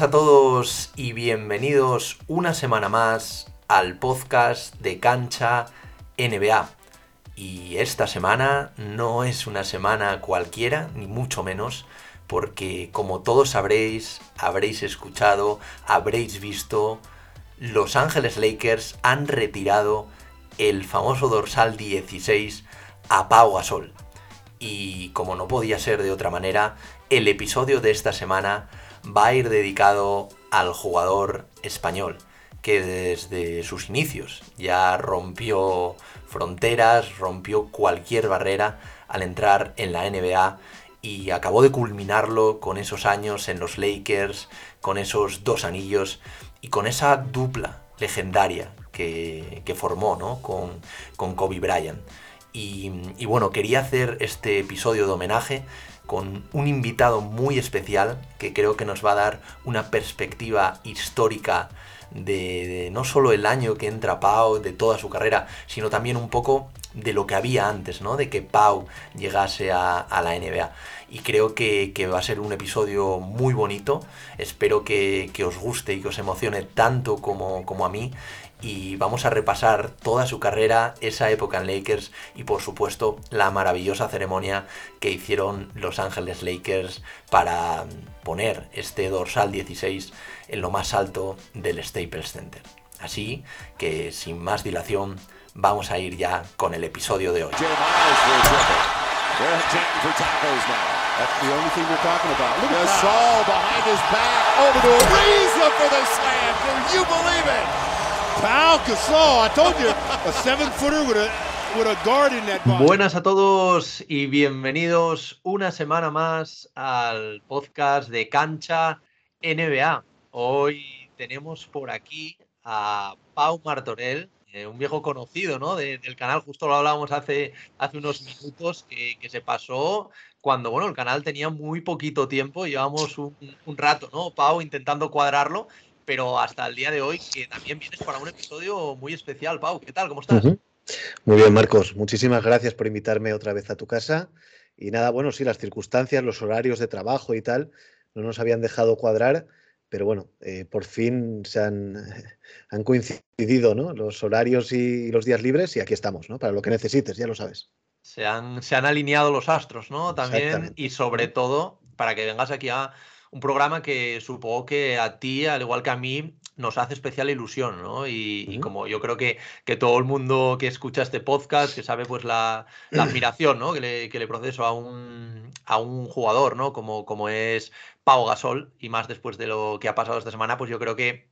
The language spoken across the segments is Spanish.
A todos y bienvenidos una semana más al podcast de Cancha NBA. Y esta semana no es una semana cualquiera, ni mucho menos, porque como todos sabréis, habréis escuchado, habréis visto, Los Ángeles Lakers han retirado el famoso dorsal 16 a Pau Gasol. Y como no podía ser de otra manera, el episodio de esta semana va a ir dedicado al jugador español, que desde sus inicios ya rompió fronteras, rompió cualquier barrera al entrar en la NBA y acabó de culminarlo con esos años en los Lakers, con esos dos anillos y con esa dupla legendaria que, formó ¿no? con, con Kobe Bryant. Y, y, bueno, quería hacer este episodio de homenaje con un invitado muy especial que creo que nos va a dar una perspectiva histórica de, no solo el año que entra Pau, de toda su carrera, sino también un poco de lo que había antes, ¿no? De que Pau llegase a, la NBA. Y creo que, va a ser un episodio muy bonito. Espero que, os guste y que os emocione tanto como, como a mí y vamos a repasar toda su carrera, esa época en Lakers y por supuesto la maravillosa ceremonia que hicieron Los Ángeles Lakers para poner este dorsal 16 en lo más alto del Staples Center. Así que sin más dilación vamos a ir ya con el episodio de hoy. Buenas a todos y bienvenidos una semana más al podcast de Cancha NBA. Hoy tenemos por aquí a Pau Martorell, eh, un viejo conocido ¿no? del canal, justo lo hablábamos hace, hace unos minutos, que, se pasó cuando bueno, el canal tenía muy poquito tiempo, llevamos un, un rato, ¿no? Pau intentando cuadrarlo pero hasta el día de hoy, que también vienes para un episodio muy especial. Pau, ¿qué tal? ¿Cómo estás? Muy bien, Marcos. Muchísimas gracias por invitarme otra vez a tu casa. Y nada, bueno, sí, las circunstancias, los horarios de trabajo y tal, no nos habían dejado cuadrar, pero bueno, eh, por fin se han, han, coincidido ¿no? los horarios y, los días libres y aquí estamos, ¿no? Para lo que necesites, ya lo sabes. Se han, se han alineado los astros, ¿no? También, y sobre todo, para que vengas aquí a un programa que supongo que a ti, al igual que a mí, nos hace especial ilusión, ¿no? Y, como yo creo que, que, todo el mundo que escucha este podcast, que sabe pues la, admiración, ¿no? Que le, que le proceso a un, a un jugador, ¿no? Como, como es Pau Gasol, y más después de lo que ha pasado esta semana, pues yo creo que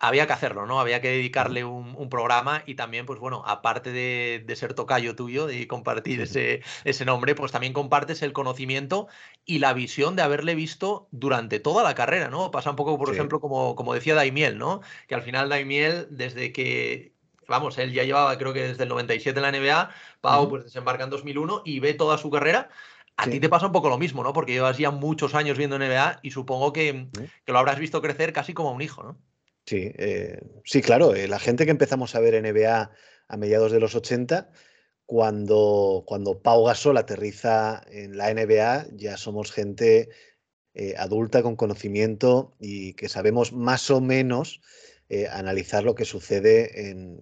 había que hacerlo, ¿no? Había que dedicarle un, programa y también, pues bueno, aparte de, ser tocayo tuyo y compartir ese, ese, nombre, pues también compartes el conocimiento y la visión de haberle visto durante toda la carrera, ¿no? Pasa un poco, por ejemplo, como, como decía Daimiel, ¿no? Que al final Daimiel, desde que, vamos, él ya llevaba, creo que desde el 97 en la NBA, Pau pues desembarca en 2001 y ve toda su carrera. A ti te pasa un poco lo mismo, ¿no? Porque llevas ya muchos años viendo NBA y supongo que, que lo habrás visto crecer casi como un hijo, ¿no? Sí, eh, sí, claro. Eh, la gente que empezamos a ver NBA a mediados de los 80, cuando, cuando Pau Gasol aterriza en la NBA, ya somos gente eh, adulta con conocimiento y que sabemos más o menos analizar lo que sucede en,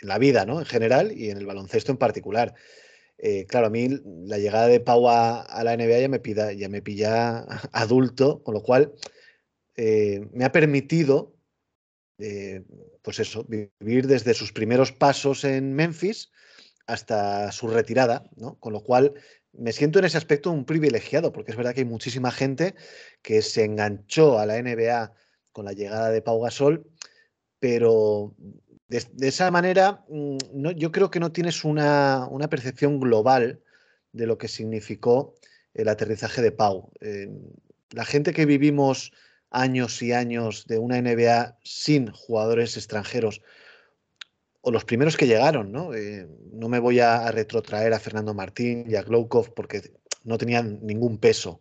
la vida, ¿no? En general y en el baloncesto en particular. claro, a mí la llegada de Pau a, la NBA ya me, pida, ya me pilla adulto, con lo cual me ha permitido eh, pues eso, vivir desde sus primeros pasos en Memphis hasta su retirada, ¿no? Con lo cual me siento en ese aspecto un privilegiado, porque es verdad que hay muchísima gente que se enganchó a la NBA con la llegada de Pau Gasol, pero de, esa manera mm, no, yo creo que no tienes una, percepción global de lo que significó el aterrizaje de Pau. Eh, la gente que vivimos años y años de una NBA sin jugadores extranjeros, o los primeros que llegaron, ¿no? Eh, no me voy a, retrotraer a Fernando Martín y a Glowkov porque no tenían ningún peso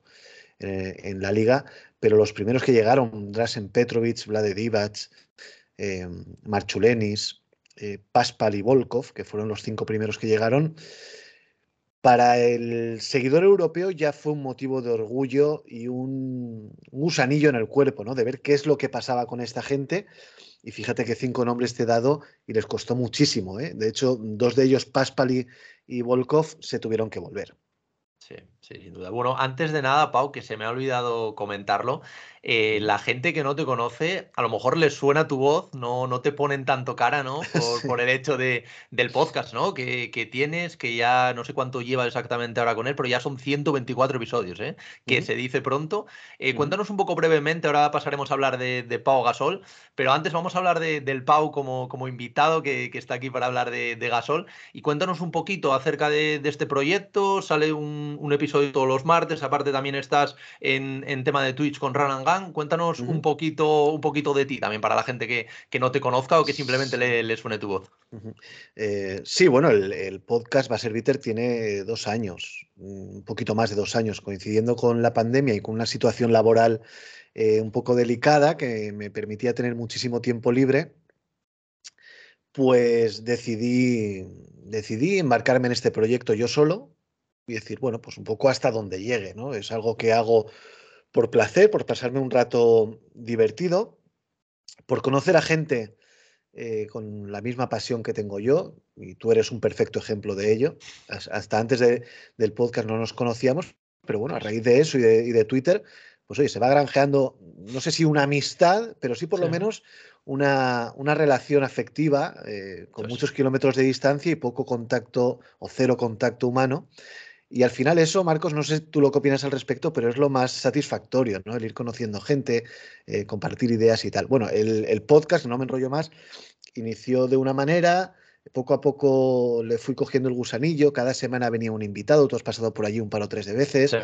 eh, en la liga, pero los primeros que llegaron, Drasen Petrovic, Vlade Divac, eh, Marchulenis, Paspal y Volkov, que fueron los cinco primeros que llegaron, para el seguidor europeo ya fue un motivo de orgullo y un, gusanillo en el cuerpo, ¿no? De ver qué es lo que pasaba con esta gente. Y fíjate que cinco nombres te he dado y les costó muchísimo. ¿eh? De hecho, dos de ellos, Paspali y Volkov, se tuvieron que volver. Sí, sí, sin duda. Bueno, antes de nada, Pau, que se me ha olvidado comentarlo, eh, la gente que no te conoce, a lo mejor les suena tu voz, no, no te ponen tanto cara, ¿no? Por, el hecho de, del podcast, ¿no? Que, tienes, que ya no sé cuánto lleva exactamente ahora con él, pero ya son 124 episodios, ¿eh? Que se dice pronto. Eh, cuéntanos un poco brevemente, ahora pasaremos a hablar de, Pau Gasol, pero antes vamos a hablar del Pau como, como invitado que, está aquí para hablar de, Gasol. Y cuéntanos un poquito acerca de, este proyecto. Sale un, episodio todos los martes, aparte también estás en, en tema de Twitch con Run cuéntanos un, poquito, un poquito de ti también para la gente que, no te conozca o que simplemente le, suene tu voz. Eh, sí, bueno, el, podcast Baser Bitter tiene dos años, un poquito más de dos años, coincidiendo con la pandemia y con una situación laboral eh, un poco delicada que me permitía tener muchísimo tiempo libre. Pues decidí, decidí embarcarme en este proyecto yo solo, y decir, bueno, pues un poco hasta donde llegue, ¿no? Es algo que hago por placer, por pasarme un rato divertido, por conocer a gente eh, con la misma pasión que tengo yo, y tú eres un perfecto ejemplo de ello. Hasta antes del podcast no nos conocíamos, pero bueno, a raíz de eso y de, Twitter, pues oye, se va granjeando, no sé si una amistad, pero sí por lo menos una, relación afectiva eh, con muchos kilómetros de distancia y poco contacto o cero contacto humano. Y al final eso, Marcos, no sé tú lo que opinas al respecto, pero es lo más satisfactorio, ¿no? El ir conociendo gente, eh, compartir ideas y tal. Bueno, el, podcast, no me enrollo más, inició de una manera, poco a poco le fui cogiendo el gusanillo, cada semana venía un invitado, tú has pasado por allí un par o tres de veces.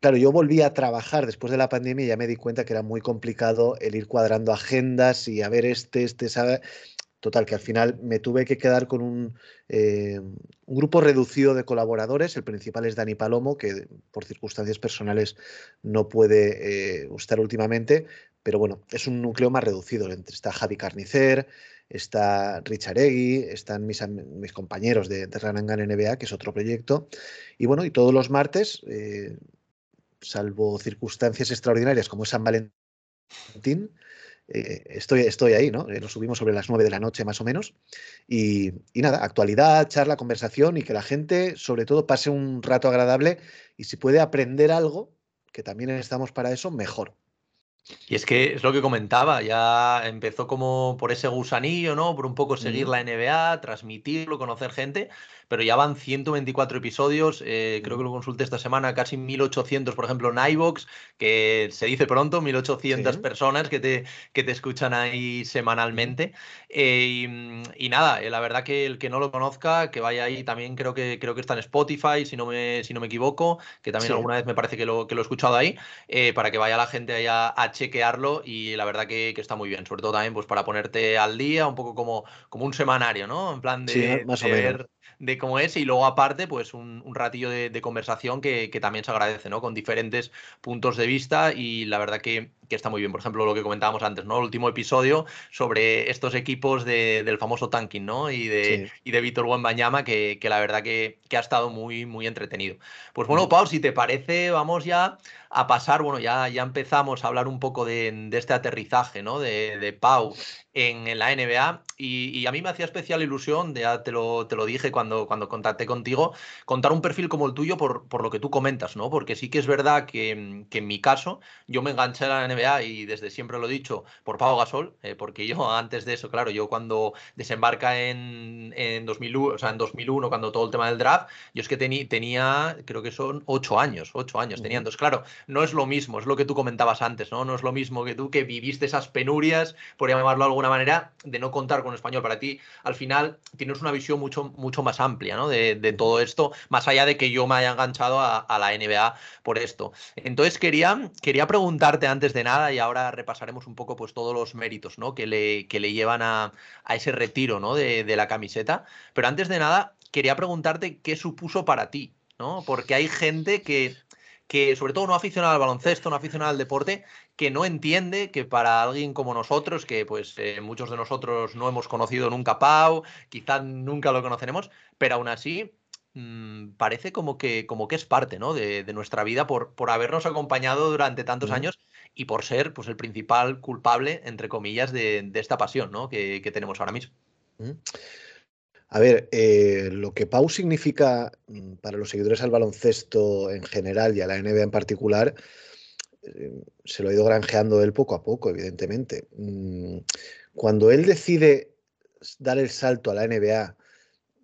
Claro, yo volví a trabajar después de la pandemia y ya me di cuenta que era muy complicado el ir cuadrando agendas y a ver este, este, sabe. Total, que al final me tuve que quedar con un, eh, un, grupo reducido de colaboradores. El principal es Dani Palomo, que por circunstancias personales no puede eh, estar últimamente, pero bueno, es un núcleo más reducido. Está Javi Carnicer, está Richard Egui, están mis, mis compañeros de, de Ranangan NBA, que es otro proyecto. Y bueno, y todos los martes, eh, salvo circunstancias extraordinarias como San Valentín, eh, estoy, estoy ahí, ¿no? Eh, lo subimos sobre las 9 de la noche más o menos. Y, y, nada, actualidad, charla, conversación y que la gente, sobre todo, pase un rato agradable y si puede aprender algo, que también estamos para eso, mejor. Y es que es lo que comentaba, ya empezó como por ese gusanillo, ¿no? Por un poco seguir la NBA, transmitirlo, conocer gente, pero ya van 124 episodios, eh, creo que lo consulté esta semana, casi 1800, por ejemplo, en iVoox, que se dice pronto, 1800 personas que te, que te escuchan ahí semanalmente. Eh, y, nada, eh, la verdad que el que no lo conozca, que vaya ahí, también creo que, creo que está en Spotify, si no me, si no me equivoco, que también alguna vez me parece que lo, que lo he escuchado ahí, para que vaya la gente ahí a, chequearlo y la verdad que, está muy bien, sobre todo también pues para ponerte al día, un poco como, como un semanario, ¿no? En plan de, más ver de cómo es y luego aparte pues un, ratillo de, conversación que, también se agradece, ¿no? Con diferentes puntos de vista y la verdad que, está muy bien. Por ejemplo, lo que comentábamos antes, ¿no? El último episodio sobre estos equipos del famoso tanking, ¿no? Y de, y de Víctor Wembanyama que, que la verdad que, ha estado muy, muy entretenido. Pues bueno, Pau, si te parece, vamos ya a pasar, bueno, ya, ya empezamos a hablar un poco de, este aterrizaje, ¿no? De, de Pau en, la NBA y, a mí me hacía especial ilusión, ya te lo, te lo dije cuando, cuando contacté contigo, contar un perfil como el tuyo por, por lo que tú comentas, ¿no? Porque sí que es verdad que, en mi caso yo me enganché a la NBA y desde siempre lo he dicho por Pau Gasol, eh, porque yo antes de eso, claro, yo cuando desembarca en, en, 2001, o sea, en 2001, cuando todo el tema del draft, yo es que tenía, creo que son ocho años, ocho años tenía. Entonces, claro, no es lo mismo, es lo que tú comentabas antes, ¿no? No es lo mismo que tú que viviste esas penurias, por llamarlo algo alguna manera de no contar con español. Para ti, al final, tienes una visión mucho, mucho más amplia ¿no? de, todo esto, más allá de que yo me haya enganchado a, la NBA por esto. Entonces, quería, quería preguntarte antes de nada, y ahora repasaremos un poco pues, todos los méritos ¿no? que, le, que le llevan a, ese retiro ¿no? de, de la camiseta. Pero antes de nada, quería preguntarte qué supuso para ti, ¿no? Porque hay gente que que sobre todo no aficionado al baloncesto, no aficionado al deporte, que no entiende que para alguien como nosotros, que pues eh, muchos de nosotros no hemos conocido nunca Pau, quizás nunca lo conoceremos, pero aún así mm, parece como que, como que es parte ¿no? de, nuestra vida por, por habernos acompañado durante tantos años y por ser pues, el principal culpable, entre comillas, de, esta pasión ¿no? que, tenemos ahora mismo. A ver, eh, lo que Pau significa mm, para los seguidores al baloncesto en general y a la NBA en particular, eh, se lo ha ido granjeando él poco a poco, evidentemente. Mm, cuando él decide dar el salto a la NBA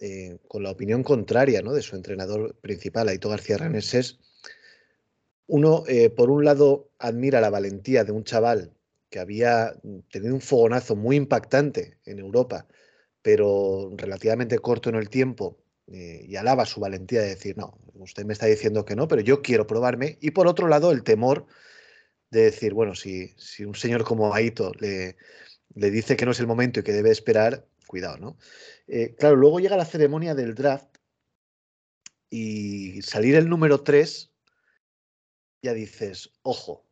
eh, con la opinión contraria ¿no? de su entrenador principal, Aito García Reneses, uno, por un lado, admira la valentía de un chaval que había tenido un fogonazo muy impactante en Europa pero relativamente corto en el tiempo, eh, y alaba su valentía de decir, no, usted me está diciendo que no, pero yo quiero probarme. Y por otro lado, el temor de decir, bueno, si, un señor como Aito le dice que no es el momento y que debe esperar, cuidado, ¿no? Eh, claro, luego llega la ceremonia del draft y salir el número 3, ya dices, ojo,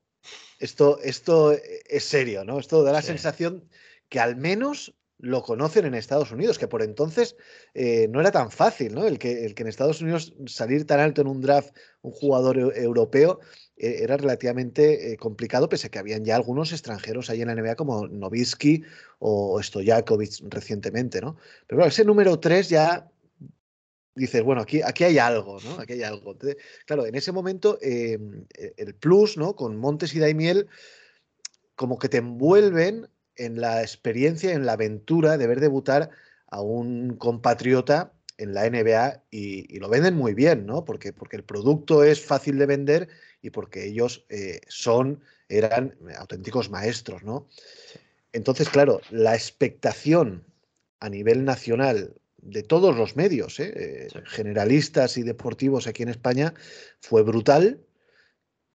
esto, esto es serio, ¿no? Esto da la sensación que al menos lo conocen en Estados Unidos, que por entonces eh, no era tan fácil, ¿no? El que, el que en Estados Unidos salir tan alto en un draft un jugador europeo eh, era relativamente eh, complicado, pese a que habían ya algunos extranjeros ahí en la NBA como Novitsky o Stojakovic recientemente, ¿no? Pero ese número 3 ya dices, bueno, aquí, aquí hay algo, ¿no? Aquí hay algo. claro, en ese momento em, e, el plus, ¿no? Con Montes y Daimiel, como que te envuelven en la experiencia, en la aventura de ver debutar a un compatriota en la NBA y, lo venden muy bien, ¿no? Porque, porque el producto es fácil de vender y porque ellos eh, son, eran auténticos maestros, ¿no? Entonces, claro, la expectación a nivel nacional de todos los medios, ¿eh? Eh, generalistas y deportivos aquí en España, fue brutal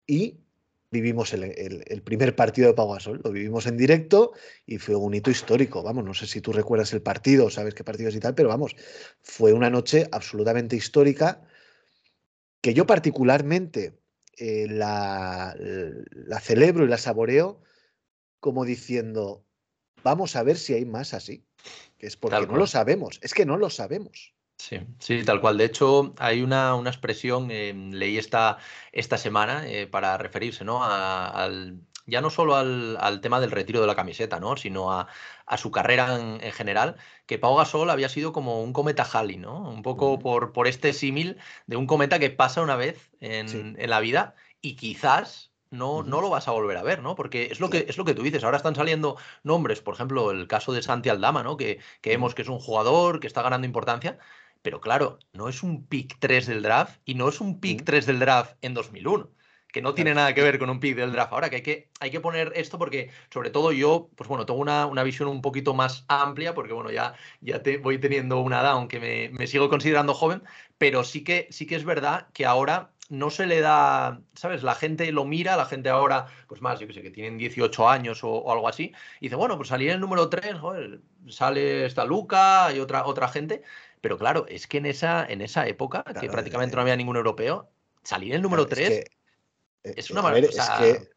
y vivimos el, primer partido de Pau Gasol, lo vivimos en directo y fue un hito histórico. Vamos, no sé si tú recuerdas el partido, sabes qué partido es y tal, pero vamos, fue una noche absolutamente histórica que yo particularmente eh, la, la celebro y la saboreo como diciendo, vamos a ver si hay más así. Que es porque no lo sabemos, es que no lo sabemos. Sí, sí, tal cual. De hecho, hay una, una expresión, eh, leí esta, esta semana eh, para referirse, ¿no? al, ya no solo al, al, tema del retiro de la camiseta, ¿no? Sino a, a su carrera en, general, que Pau Gasol había sido como un cometa Halley, ¿no? Un poco por, por este símil de un cometa que pasa una vez en, en la vida y quizás no, no lo vas a volver a ver, ¿no? Porque es lo, que, es lo que tú dices. Ahora están saliendo nombres, por ejemplo, el caso de Santi Aldama, ¿no? Que, que vemos que es un jugador que está ganando importancia, pero claro, no es un pick 3 del draft y no es un pick 3 del draft en 2001 que no tiene nada que ver con un pick del draft. Ahora que hay que, hay que poner esto porque, sobre todo yo, pues bueno, tengo una, una visión un poquito más amplia, porque bueno, ya, ya te, voy teniendo una edad, aunque me, me, sigo considerando joven, pero sí que, sí que es verdad que ahora no se le da, ¿sabes? La gente lo mira, la gente ahora, pues más, yo que sé, que tienen 18 años o, algo así, y dice, bueno, pues salir el número 3, joder, sale esta Luca y otra, otra gente, pero claro, es que en esa, en esa época, que prácticamente no había ningún europeo, salir el número 3 es, eh, una maravilla.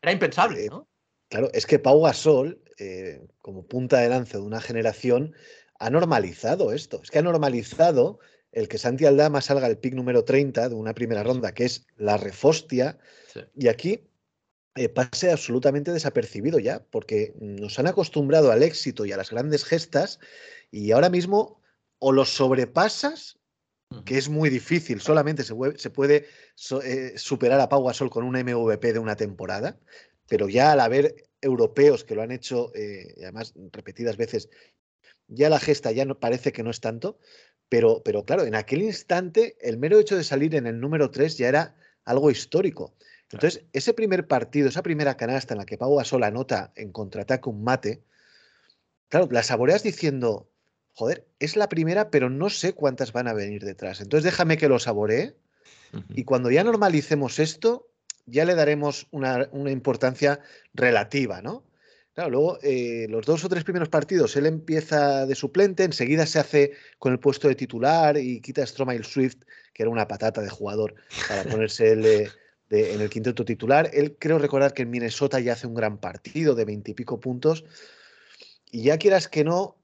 era impensable, eh, ¿no? Claro, es que Pau Gasol, eh, como punta de lanza de una generación, ha normalizado esto. Es que ha normalizado el que Santi Aldama salga el pick número 30 de una primera ronda, que es la refostia, y aquí pase absolutamente desapercibido ya, porque nos han acostumbrado al éxito y a las grandes gestas, y ahora mismo o los sobrepasas, que es muy difícil, solamente se puede, eh, superar a Pau Gasol con un MVP de una temporada, pero ya al haber europeos que lo han hecho, eh, además repetidas veces, ya la gesta ya no, parece que no es tanto, pero, pero claro, en aquel instante el mero hecho de salir en el número 3 ya era algo histórico. Entonces, ese primer partido, esa primera canasta en la que Pau Gasol anota en contraataque un mate, claro, la saboreas diciendo, joder, es la primera, pero no sé cuántas van a venir detrás. Entonces déjame que lo saboree y cuando ya normalicemos esto, ya le daremos una, importancia relativa, ¿no? Claro, luego eh, los dos o tres primeros partidos él empieza de suplente, enseguida se hace con el puesto de titular y quita a Swift, que era una patata de jugador, para ponerse en el quinteto titular. Él creo recordar que en Minnesota ya hace un gran partido de veintipico puntos. Y ya quieras que no,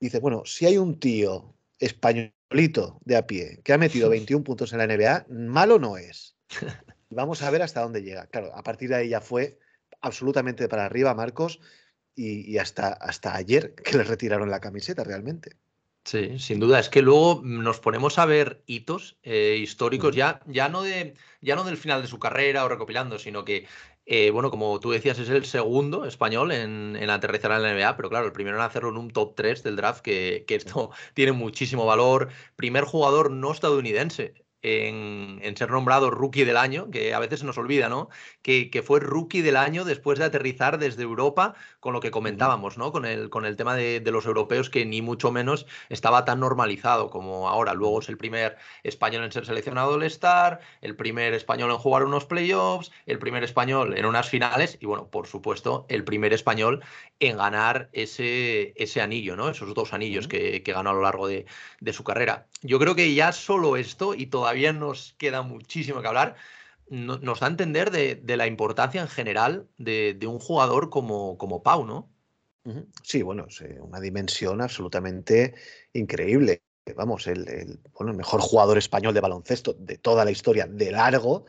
dice, bueno, si hay un tío español chavalito de a pie que ha metido 21 puntos en la NBA, malo no es. Vamos a ver hasta dónde llega. Claro, a partir de ahí ya fue absolutamente para arriba, Marcos, y, hasta, hasta ayer que le retiraron la camiseta realmente. Sí, sin duda. Es que luego nos ponemos a ver hitos eh, históricos, ya, ya, no de, ya no del final de su carrera o recopilando, sino que, eh, bueno, como tú decías, es el segundo español en, en, aterrizar en la NBA, pero claro, el primero en hacerlo en un top 3 del draft, que, que esto tiene muchísimo valor. Primer jugador no estadounidense en, ser nombrado rookie del año, que a veces se nos olvida, ¿no? Que, fue rookie del año después de aterrizar desde Europa, con lo que comentábamos, ¿no? Con el, con el tema de, los europeos, que ni mucho menos estaba tan normalizado como ahora. Luego es el primer español en ser seleccionado al Star, el primer español en jugar unos playoffs, el primer español en unas finales y, bueno, por supuesto, el primer español en ganar ese, ese anillo, ¿no? Esos dos anillos que, ganó a lo largo de, de su carrera. Yo creo que ya solo esto y todavía todavía nos queda muchísimo que hablar, nos da a entender de, la importancia en general de, un jugador como, como Pau, ¿no? Sí, bueno, es eh, una dimensión absolutamente increíble. Vamos, el, bueno, el mejor jugador español de baloncesto de toda la historia, de largo,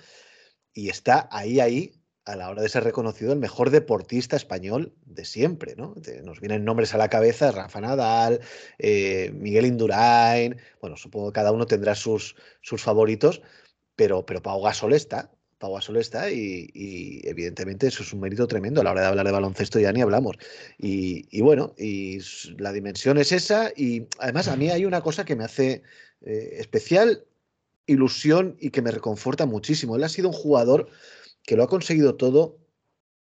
y está ahí, ahí, a la hora de ser reconocido el mejor deportista español de siempre, ¿no? Nos vienen nombres a la cabeza, Rafa Nadal, eh, Miguel Indurain, bueno, supongo que cada uno tendrá sus, sus favoritos, pero, pero Pau Gasol está, Pau Gasol está y, evidentemente eso es un mérito tremendo a la hora de hablar de baloncesto ya ni hablamos. Y, bueno, y la dimensión es esa y además a mí hay una cosa que me hace eh, especial ilusión y que me reconforta muchísimo. Él ha sido un jugador que lo ha conseguido todo,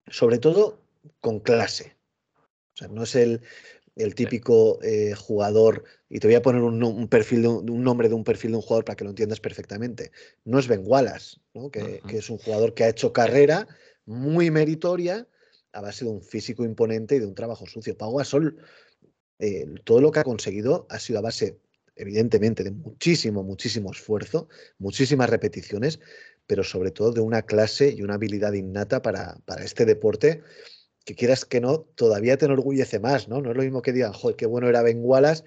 sobre todo con clase. O sea, no es el, típico eh, jugador, y te voy a poner un, perfil de un, nombre de un perfil de un jugador para que lo entiendas perfectamente. No es Ben Wallace, que, es un jugador que ha hecho carrera muy meritoria a base de un físico imponente y de un trabajo sucio. Pau Gasol, eh, todo lo que ha conseguido ha sido a base, evidentemente, de muchísimo, muchísimo esfuerzo, muchísimas repeticiones, pero sobre todo de una clase y una habilidad innata para, para este deporte que quieras que no, todavía te enorgullece más, ¿no? No es lo mismo que digan, joder, qué bueno era Ben Wallace,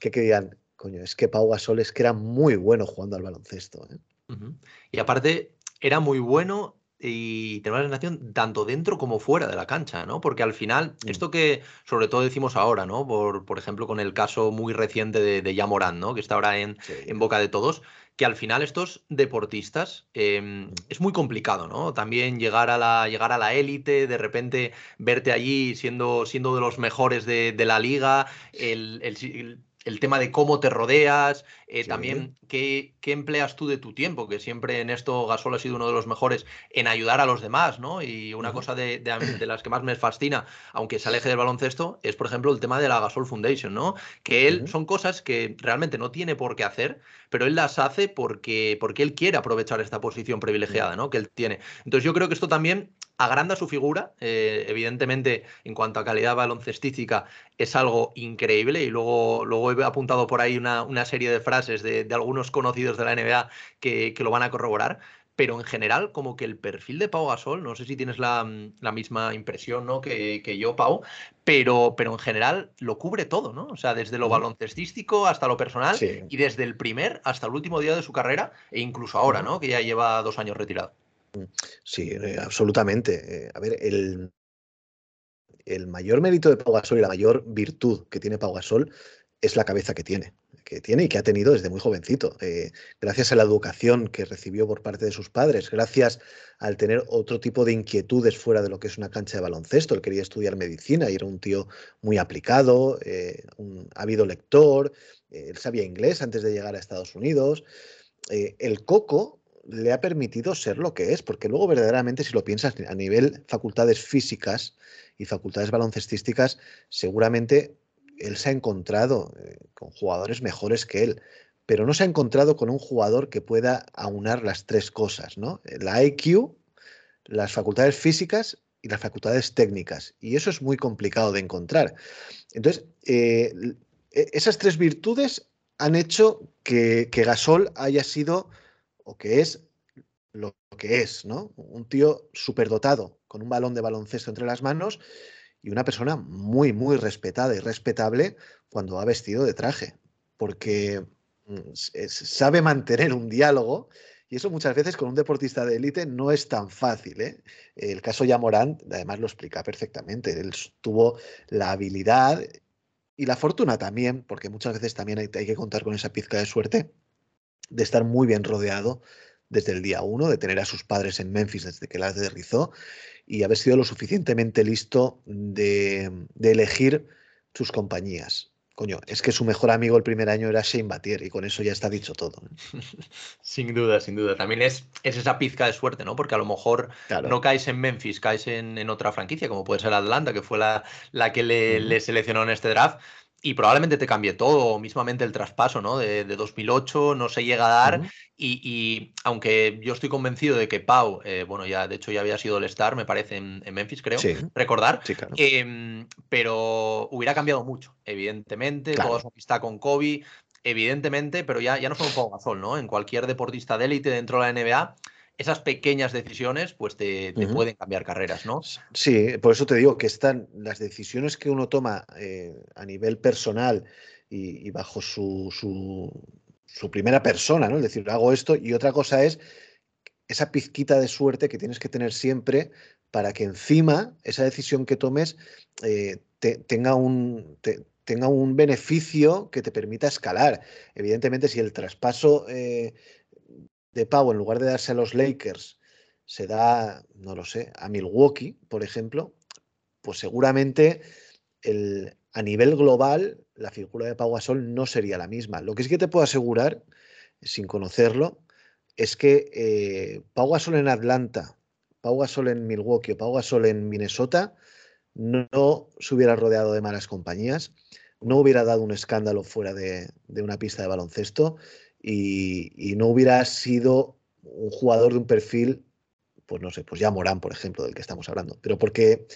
que que digan, coño, es que Pau Gasol es que era muy bueno jugando al baloncesto. ¿eh? Y aparte, era muy bueno y tenemos la sensación tanto dentro como fuera de la cancha, ¿no? Porque al final, mm. esto que sobre todo decimos ahora, ¿no? Por, por ejemplo, con el caso muy reciente de, de Yamorán, ¿no? Que está ahora en, en boca de todos, que al final estos deportistas em, mm. es muy complicado, ¿no? También llegar a la llegar a la élite, de repente verte allí siendo, siendo de los mejores de, la liga, el, el tema de cómo te rodeas, eh, también qué, qué, empleas tú de tu tiempo, que siempre en esto Gasol ha sido uno de los mejores en ayudar a los demás, ¿no? Y una cosa de, de, las que más me fascina, aunque se aleje del baloncesto, es por ejemplo el tema de la Gasol Foundation, ¿no? Que él son cosas que realmente no tiene por qué hacer, pero él las hace porque, porque él quiere aprovechar esta posición privilegiada, ¿no? Que él tiene. Entonces yo creo que esto también agranda su figura. Eh, evidentemente, en cuanto a calidad baloncestística, es algo increíble. Y luego, luego he apuntado por ahí una, una serie de frases de, algunos conocidos de la NBA que, que, lo van a corroborar. Pero en general, como que el perfil de Pau Gasol, no sé si tienes la, la misma impresión ¿no? que, que, yo, Pau, pero, pero en general lo cubre todo, ¿no? O sea, desde lo baloncestístico hasta lo personal y desde el primer hasta el último día de su carrera e incluso ahora, ¿no? Que ya lleva dos años retirado. Sí, eh, absolutamente. Eh, a ver, el, el mayor mérito de Pau Gasol y la mayor virtud que tiene Pau Gasol es la cabeza que tiene, que tiene y que ha tenido desde muy jovencito. Eh, gracias a la educación que recibió por parte de sus padres, gracias al tener otro tipo de inquietudes fuera de lo que es una cancha de baloncesto. Él quería estudiar medicina y era un tío muy aplicado, un ávido lector, él sabía inglés antes de llegar a Estados Unidos. el coco le ha permitido ser lo que es, porque luego verdaderamente si lo piensas a nivel facultades físicas y facultades baloncestísticas, seguramente él se ha encontrado eh, con jugadores mejores que él, pero no se ha encontrado con un jugador que pueda aunar las tres cosas, ¿no? La IQ, las facultades físicas y las facultades técnicas. Y eso es muy complicado de encontrar. Entonces, eh, e, esas tres virtudes han hecho que, que Gasol haya sido o que es lo que es, ¿no? Un tío superdotado, con un balón de baloncesto entre las manos y una persona muy, muy respetada y respetable cuando ha vestido de traje. Porque mm, sabe mantener un diálogo y eso muchas veces con un deportista de élite no es tan fácil. ¿eh? El caso Morant, además lo explica perfectamente. Él tuvo la habilidad y la fortuna también, porque muchas veces también hay, que contar con esa pizca de suerte de estar muy bien rodeado desde el día uno, de tener a sus padres en Memphis desde que las aterrizó y haber sido lo suficientemente listo de, de elegir sus compañías. Coño, es que su mejor amigo el primer año era Shane Batier y con eso ya está dicho todo. ¿eh? sin duda, sin duda. También es, es, esa pizca de suerte, ¿no? Porque a lo mejor no caes en Memphis, caes en, otra franquicia, como puede ser Atlanta, que fue la, la que le, le seleccionó en este draft y probablemente te cambie todo, mismamente el traspaso ¿no? de, 2008 no se llega a dar y, aunque yo estoy convencido de que Pau, eh, bueno, ya de hecho ya había sido el star, me parece, en, Memphis, creo, recordar, em, pero hubiera cambiado mucho, evidentemente, toda su amistad con Kobe, evidentemente, pero ya, ya no solo Pau Gasol, ¿no? En cualquier deportista de élite dentro de la NBA esas pequeñas decisiones pues te, pueden cambiar carreras, ¿no? Sí, por eso te digo que están las decisiones que uno toma eh, a nivel personal y, bajo su, su, primera persona, ¿no? Es decir, hago esto y otra cosa es esa pizquita de suerte que tienes que tener siempre para que encima esa decisión que tomes eh, tenga un... tenga un beneficio que te permita escalar. Evidentemente, si el traspaso eh, de Pau, en lugar de darse a los Lakers, se da, no lo sé, a Milwaukee, por ejemplo, pues seguramente el, a nivel global la figura de Pau Gasol no sería la misma. Lo que sí que te puedo asegurar, sin conocerlo, es que eh, Pau Gasol en Atlanta, Pau Gasol en Milwaukee o Pau Gasol en Minnesota no, se hubiera rodeado de malas compañías, no hubiera dado un escándalo fuera de una pista de baloncesto y, no hubiera sido un jugador de un perfil, pues no sé, pues ya Morán, por ejemplo, del que estamos hablando, pero porque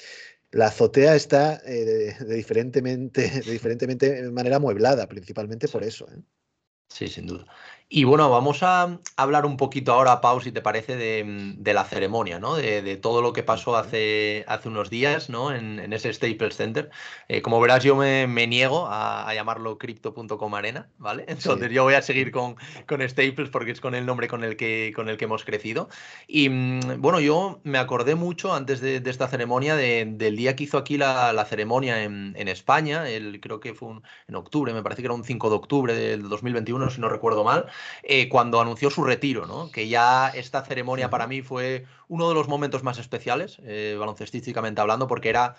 la azotea está eh, de, diferentemente, de diferentemente manera mueblada, principalmente por eso. ¿eh? Sí, sin duda. Y bueno, vamos a hablar un poquito ahora, Pau, si te parece, de, mm, la ceremonia, ¿no? De, todo lo que pasó hace, hace unos días, ¿no? En, ese Staples Center. Eh, como verás, yo me, niego a, llamarlo crypto.com arena, ¿vale? Entonces yo voy a seguir con, con Staples porque es con el nombre con el que, con el que hemos crecido. Y mm, bueno, yo me acordé mucho antes de, esta ceremonia del día que hizo aquí la, ceremonia en, España, el, creo que fue en octubre, me parece que era un 5 de octubre del 2021, si no recuerdo mal. Eh, cuando anunció su retiro, ¿no? que ya esta ceremonia para mí fue uno de los momentos más especiales, eh, baloncestísticamente hablando, porque era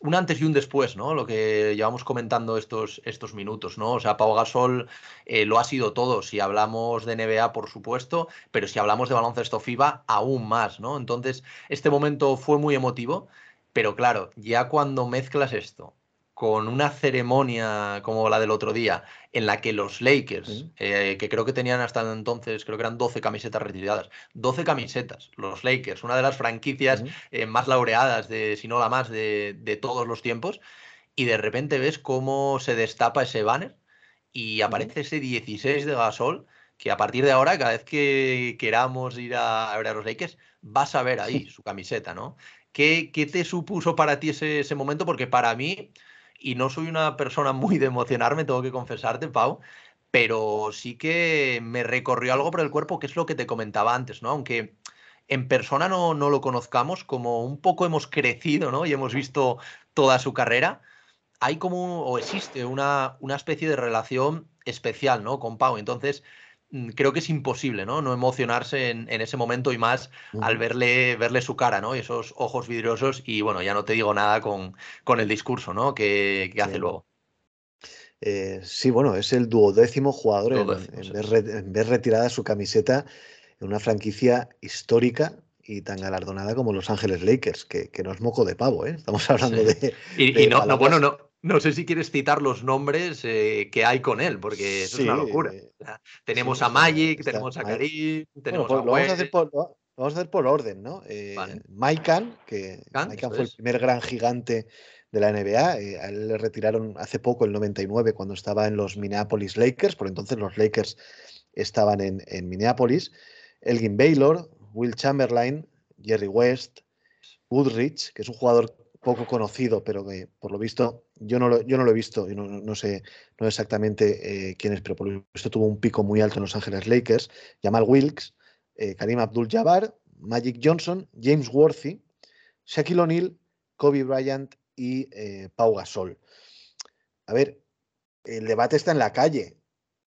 un antes y un después, ¿no? Lo que llevamos comentando estos, estos minutos, ¿no? O sea, Pau Gasol eh, lo ha sido todo. Si hablamos de NBA, por supuesto, pero si hablamos de baloncesto FIBA, aún más, ¿no? Entonces, este momento fue muy emotivo, pero claro, ya cuando mezclas esto con una ceremonia como la del otro día, en la que los Lakers, eh, que creo que tenían hasta entonces, creo que eran 12 camisetas retiradas, 12 camisetas, los Lakers, una de las franquicias eh, más laureadas, de, si no la más, de, todos los tiempos, y de repente ves cómo se destapa ese banner y aparece ese 16 de Gasol, que a partir de ahora, cada vez que queramos ir a, ver a los Lakers, vas a ver ahí su camiseta, ¿no? ¿Qué, ¿Qué, te supuso para ti ese, ese momento? Porque para mí y no soy una persona muy de emocionarme, tengo que confesarte, Pau, pero sí que me recorrió algo por el cuerpo, que es lo que te comentaba antes, ¿no? Aunque en persona no, no lo conozcamos, como un poco hemos crecido, ¿no? Y hemos visto toda su carrera, hay como, o existe una, una especie de relación especial, ¿no? Con Pau. Entonces, creo que es imposible, ¿no? No emocionarse en, ese momento y más al verle, verle su cara, ¿no? Esos ojos vidriosos y bueno, ya no te digo nada con, con el discurso, ¿no? Que, hace luego. Eh, sí, bueno, es el duodécimo jugador en, ver, retirada su camiseta en una franquicia histórica y tan galardonada como Los Ángeles Lakers, que, no es moco de pavo, ¿eh? Estamos hablando de... Y, no, no, bueno, no, no sé si quieres citar los nombres eh, que hay con él, porque eso es una locura. Eh, tenemos a Magic, tenemos a Karim, tenemos pues a lo vamos, a hacer por, vamos a hacer por orden, ¿no? Eh, Maikan, que Maikan fue el primer gran gigante de la NBA. a él le retiraron hace poco, el 99, cuando estaba en los Minneapolis Lakers. Por entonces los Lakers estaban en, en Minneapolis. Elgin Baylor, Will Chamberlain, Jerry West, Woodridge, que es un jugador poco conocido, pero que por lo visto yo no lo, he visto y no, sé, no exactamente eh, quién es, pero por lo visto tuvo un pico muy alto en Los Ángeles Lakers, Jamal Wilkes, eh, Karim Abdul-Jabbar, Magic Johnson, James Worthy, Shaquille O'Neal, Kobe Bryant y eh, Pau Gasol. A ver, el debate está en la calle.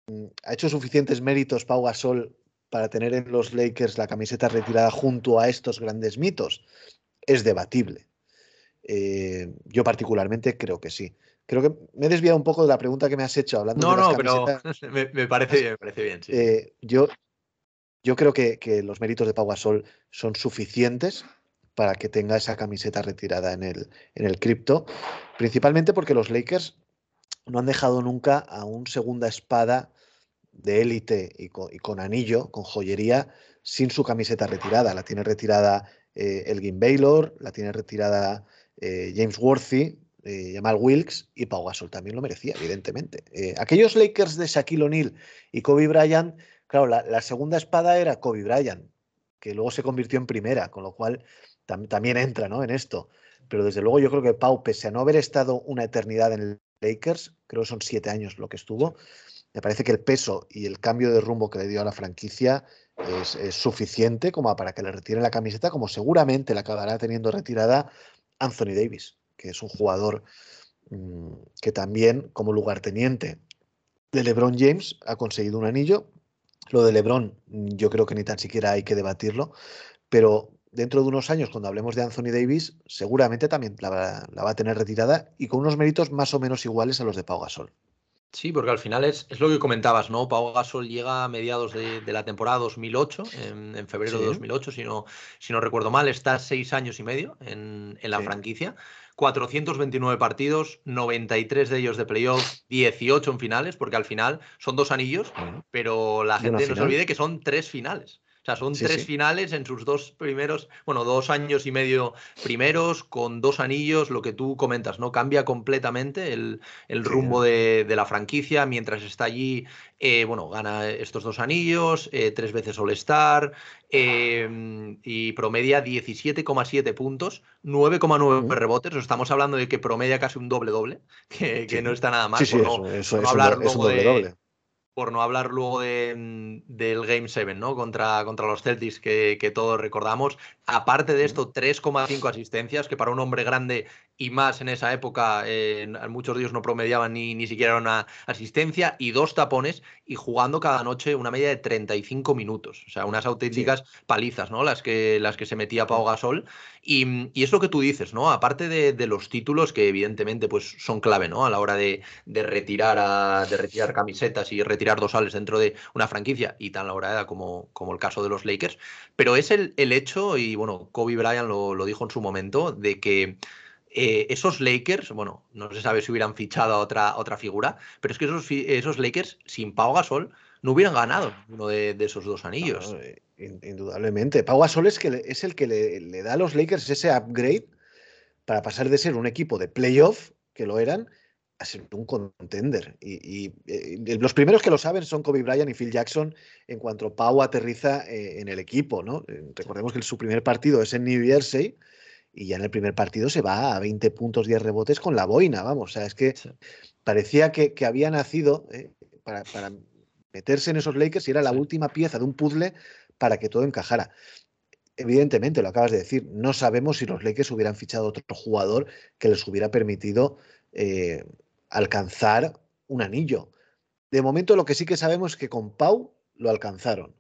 Mm, ¿Ha hecho suficientes méritos Pau Gasol para tener en los Lakers la camiseta retirada junto a estos grandes mitos? Es debatible. Eh, yo particularmente creo que sí. Creo que me he desviado un poco de la pregunta que me has hecho hablando no, de las no, pero me, parece bien, me parece bien. Eh, yo, yo creo que, los méritos de Pau Gasol son suficientes para que tenga esa camiseta retirada en el, en el cripto, principalmente porque los Lakers no han dejado nunca a un segunda espada de élite y con, anillo, con joyería, sin su camiseta retirada. La tiene retirada eh, Elgin Baylor, la tiene retirada eh, James Worthy, eh, Jamal Wilkes y Pau Gasol también lo merecía, evidentemente. aquellos Lakers de Shaquille O'Neal y Kobe Bryant, claro, la, segunda espada era Kobe Bryant, que luego se convirtió en primera, con lo cual también entra ¿no? en esto. Pero desde luego yo creo que Pau, pese a no haber estado una eternidad en Lakers, creo que son siete años lo que estuvo, me parece que el peso y el cambio de rumbo que le dio a la franquicia es, suficiente como para que le retire la camiseta, como seguramente la acabará teniendo retirada Anthony Davis, que es un jugador mm, que también, como lugarteniente de LeBron James, ha conseguido un anillo. Lo de LeBron, mm, yo creo que ni tan siquiera hay que debatirlo, pero dentro de unos años, cuando hablemos de Anthony Davis, seguramente también la, va a tener retirada y con unos méritos más o menos iguales a los de Pau Gasol. Sí, porque al final es, es lo que comentabas, ¿no? Pau Gasol llega a mediados de, la temporada 2008, en, febrero de 2008, si no, si no recuerdo mal, está seis años y medio en, la franquicia. 429 partidos, 93 de ellos de playoff, 18 en finales, porque al final son dos anillos, pero la gente no se olvide que son tres finales. O sea, son tres finales en sus dos primeros, bueno, dos años y medio primeros, con dos anillos, lo que tú comentas, ¿no? Cambia completamente el, rumbo de, la franquicia. Mientras está allí, eh, bueno, gana estos dos anillos, eh, tres veces All-Star em, y promedia 17,7 puntos, 9,9 rebotes. estamos hablando de que promedia casi un doble-doble, que, no está nada mal. por no, eso, hablar doble por no hablar luego de, mm, del Game 7, ¿no? Contra, contra los Celtics, que, que todos recordamos. Aparte de esto, 3,5 asistencias, que para un hombre grande y más en esa época, eh, muchos de ellos no promediaban ni, ni siquiera una asistencia, y dos tapones, y jugando cada noche una media de 35 minutos. O sea, unas auténticas palizas, ¿no? Las que, las que se metía Pau Gasol. Y, y es lo que tú dices, ¿no? Aparte de, los títulos, que evidentemente pues, son clave, ¿no? A la hora de, retirar, a, de retirar camisetas y retirar dosales dentro de una franquicia, y tan la hora como, como el caso de los Lakers. Pero es el, el hecho, y bueno, Kobe Bryant lo, lo dijo en su momento, de que eh, esos Lakers, bueno, no se sabe si hubieran fichado a otra, otra figura, pero es que esos, esos Lakers, sin Pau Gasol, no hubieran ganado uno de, esos dos anillos. Eh, indudablemente. Pau Gasol es, que es el que le, da a los Lakers ese upgrade para pasar de ser un equipo de playoff, que lo eran, a ser un contender. Y, eh, los primeros que lo saben son Kobe Bryant y Phil Jackson en cuanto Pau aterriza en el equipo. ¿no? recordemos que su primer partido es en New Jersey y ya en el primer partido se va a 20 puntos, 10 rebotes con la boina, vamos. O sea, es que parecía que, había nacido eh, para, meterse en esos Lakers y era la última pieza de un puzzle para que todo encajara. Evidentemente, lo acabas de decir, no sabemos si los Lakers hubieran fichado otro jugador que les hubiera permitido eh, alcanzar un anillo. De momento, lo que sí que sabemos es que con Pau lo alcanzaron.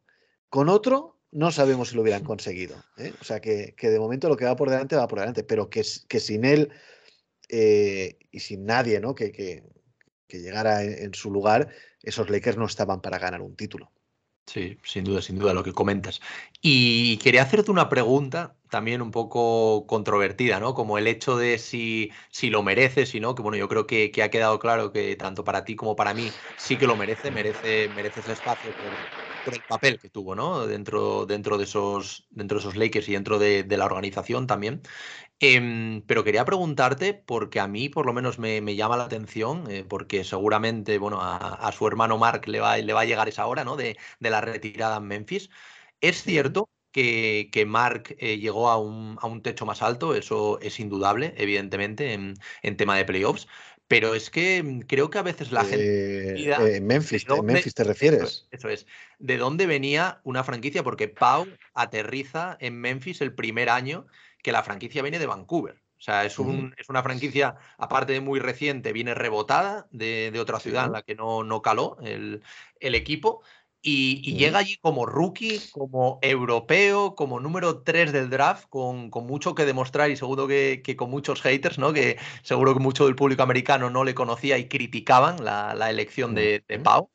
Con otro, no sabemos si lo hubieran conseguido. ¿eh? O sea, que, de momento lo que va por delante va por delante, pero que, que sin él eh, y sin nadie ¿no? que, que, llegara en, su lugar, esos Lakers no estaban para ganar un título. Sí, sin duda, sin duda, lo que comentas. Y quería hacerte una pregunta también un poco controvertida, ¿no? Como el hecho de si, si lo merece, si no, que bueno, yo creo que, ha quedado claro que tanto para ti como para mí sí que lo merece, merece, merece espacio por, el papel que tuvo, ¿no? Dentro, dentro, de, esos, dentro de esos Lakers y dentro de, la organización también. Em, pero quería preguntarte, porque a mí por lo menos me, llama la atención, eh, porque seguramente, bueno, a, su hermano Mark le va, le va a llegar esa hora, ¿no? De, de la retirada en Memphis. Es cierto que, que Mark eh, llegó a un, a un, techo más alto, eso es indudable, evidentemente, en, en tema de playoffs. Pero es que mm, creo que a veces la gente. Eh, en Memphis, Memphis te refieres. Eso es, ¿De dónde venía una franquicia? Porque Pau aterriza en Memphis el primer año que la franquicia viene de Vancouver. O sea, es, un, es una franquicia, aparte de muy reciente, viene rebotada de, de otra ciudad en la que no, no caló el, el equipo. Y, llega allí como rookie, como europeo, como número 3 del draft, con, con mucho que demostrar y seguro que, que, con muchos haters, ¿no? Que seguro que mucho del público americano no le conocía y criticaban la, la elección de, de Pau.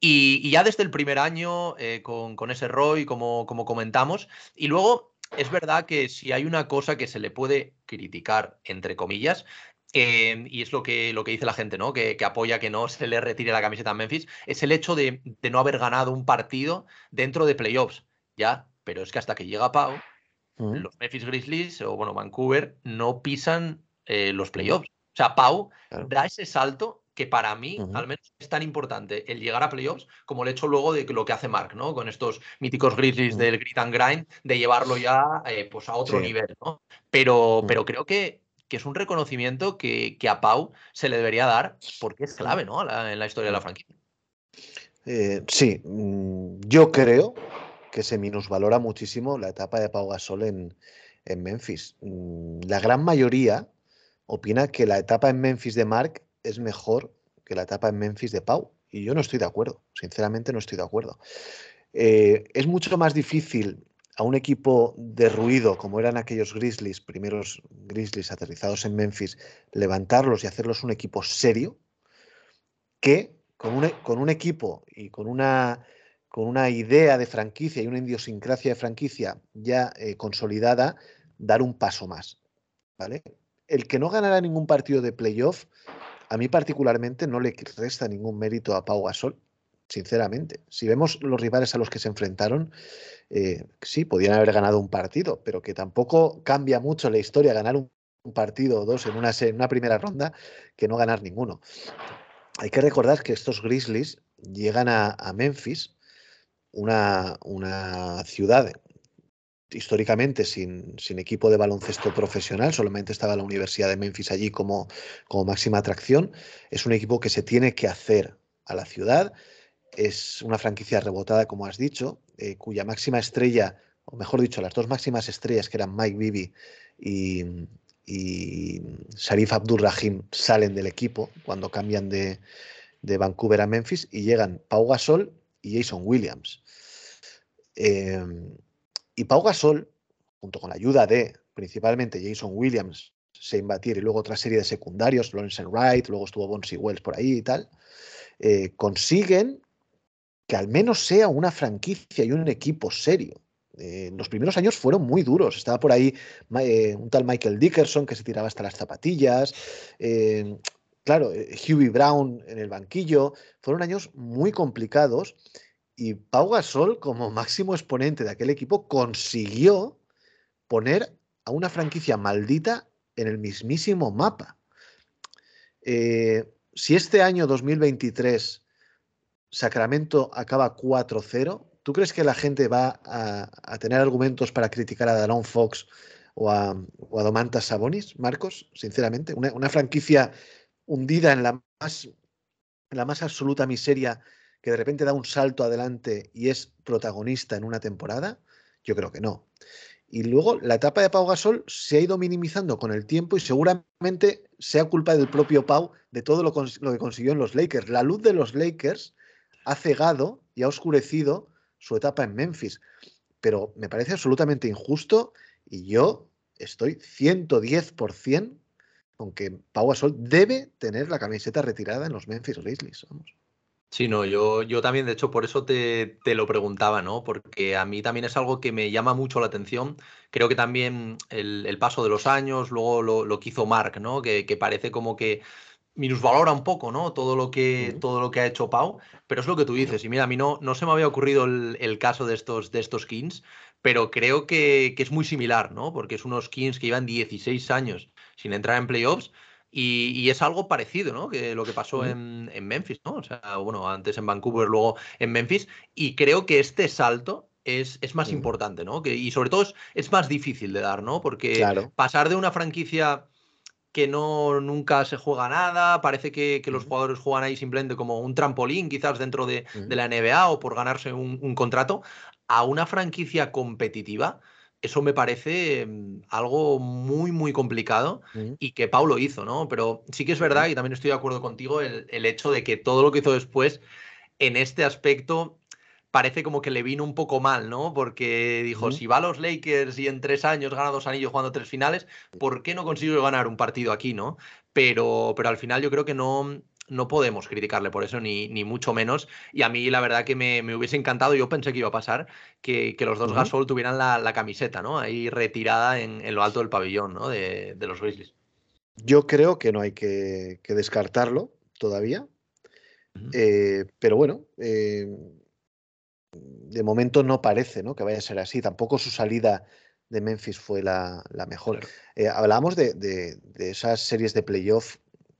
Y, y, ya desde el primer año, eh, con, con, ese Roy, como, como comentamos, y luego es verdad que si hay una cosa que se le puede criticar, entre comillas, eh, y es lo que, lo que dice la gente, ¿no? Que, que, apoya que no se le retire la camiseta a Memphis, es el hecho de, de, no haber ganado un partido dentro de playoffs. Ya, pero es que hasta que llega Pau, uh -huh. los Memphis Grizzlies o bueno, Vancouver no pisan eh, los playoffs. O sea, Pau claro. da ese salto que para mí, uh -huh. al menos, es tan importante el llegar a playoffs como el hecho luego de lo que hace Mark, ¿no? Con estos míticos Grizzlies uh -huh. del grit and grind, de llevarlo ya eh, pues a otro sí. nivel, ¿no? Pero, pero creo que que es un reconocimiento que, que, a Pau se le debería dar porque es clave ¿no? La, en la historia de la franquicia. Eh, sí, mm, yo creo que se minusvalora muchísimo la etapa de Pau Gasol en, en Memphis. Mm, la gran mayoría opina que la etapa en Memphis de Mark es mejor que la etapa en Memphis de Pau. Y yo no estoy de acuerdo, sinceramente no estoy de acuerdo. Eh, es mucho más difícil a un equipo de ruido como eran aquellos Grizzlies, primeros Grizzlies aterrizados en Memphis, levantarlos y hacerlos un equipo serio, que con un, con un equipo y con una, con una idea de franquicia y una idiosincrasia de franquicia ya eh, consolidada, dar un paso más. ¿vale? El que no ganara ningún partido de playoff, a mí particularmente no le resta ningún mérito a Pau Gasol, sinceramente. Si vemos los rivales a los que se enfrentaron, eh, sí, podían haber ganado un partido, pero que tampoco cambia mucho la historia ganar un, partido o dos en una, primera ronda que no ganar ninguno. Hay que recordar que estos Grizzlies llegan a, Memphis, una, ciudad históricamente sin, equipo de baloncesto profesional, solamente estaba la Universidad de Memphis allí como máxima atracción. Es un equipo que se tiene que hacer a la ciudad, es una franquicia rebotada, como has dicho, eh, cuya máxima estrella, o mejor dicho, las dos máximas estrellas, que eran Mike Bibby y, Sharif Abdul-Rahim, salen del equipo cuando cambian de, de, Vancouver a Memphis y llegan Pau Gasol y Jason Williams. Eh, y Pau Gasol, junto con la ayuda de principalmente Jason Williams, se Batir y luego otra serie de secundarios, Lawrence Wright, luego estuvo Bonsi Wells por ahí y tal, eh, consiguen que al menos sea una franquicia y un equipo serio. Eh, los primeros años fueron muy duros. Estaba por ahí eh, un tal Michael Dickerson que se tiraba hasta las zapatillas. Eh, claro, Huey Brown en el banquillo. Fueron años muy complicados y Pau Gasol, como máximo exponente de aquel equipo, consiguió poner a una franquicia maldita en el mismísimo mapa. Si este año 2023 Sacramento acaba 4-0, ¿tú crees que la gente va a, tener argumentos para criticar a Daron Fox o a, o a Domantas Sabonis, Marcos? Sinceramente, una, franquicia hundida en la, más, en la más absoluta miseria que de repente da un salto adelante y es protagonista en una temporada, yo creo que no. Y luego la etapa de Pau Gasol se ha ido minimizando con el tiempo y seguramente sea culpa del propio Pau de todo lo, lo que consiguió en los Lakers. La luz de los Lakers ha cegado y ha oscurecido su etapa en Memphis. Pero me parece absolutamente injusto y yo estoy 110% con que Pau Gasol debe tener la camiseta retirada en los Memphis Grizzlies. Vamos. Sí, no, yo, yo también, de hecho, por eso te, te, lo preguntaba, ¿no? Porque a mí también es algo que me llama mucho la atención. Creo que también el, el paso de los años, luego lo, lo que hizo Mark, ¿no? Que, que, parece como que minusvalora un poco, ¿no? Todo lo que, todo lo que ha hecho Pau, pero es lo que tú dices. Y mira, a mí no, no se me había ocurrido el, el caso de estos, de estos Kings, pero creo que, que, es muy similar, ¿no? Porque es unos Kings que llevan 16 años sin entrar en playoffs. Y, y es algo parecido, ¿no? Que lo que pasó en, en, Memphis, ¿no? O sea, bueno, antes en Vancouver, luego en Memphis. Y creo que este salto es, más importante, ¿no? Que, y sobre todo es, más difícil de dar, ¿no? Porque pasar de una franquicia que no nunca se juega nada, parece que, los jugadores juegan ahí simplemente como un trampolín quizás dentro de, la NBA o por ganarse un, contrato, a una franquicia competitiva, eso me parece mm, algo muy, muy complicado y que Paulo hizo, ¿no? Pero sí que es verdad, y también estoy de acuerdo contigo, el, el hecho de que todo lo que hizo después en este aspecto parece como que le vino un poco mal, ¿no? Porque dijo, si va a los Lakers y en tres años gana dos anillos jugando tres finales, ¿por qué no consigo ganar un partido aquí, no? Pero, pero al final yo creo que no, no podemos criticarle por eso, ni, ni mucho menos. Y a mí la verdad que me, hubiese encantado, yo pensé que iba a pasar, que, los dos Gasol tuvieran la, camiseta, ¿no? Ahí retirada en, lo alto del pabellón, ¿no? De, los Grizzlies. Yo creo que no hay que, descartarlo todavía. Eh, pero bueno, eh, de momento no parece ¿no? que vaya a ser así. Tampoco su salida de Memphis fue la, mejor. Eh, hablábamos de, esas series de playoff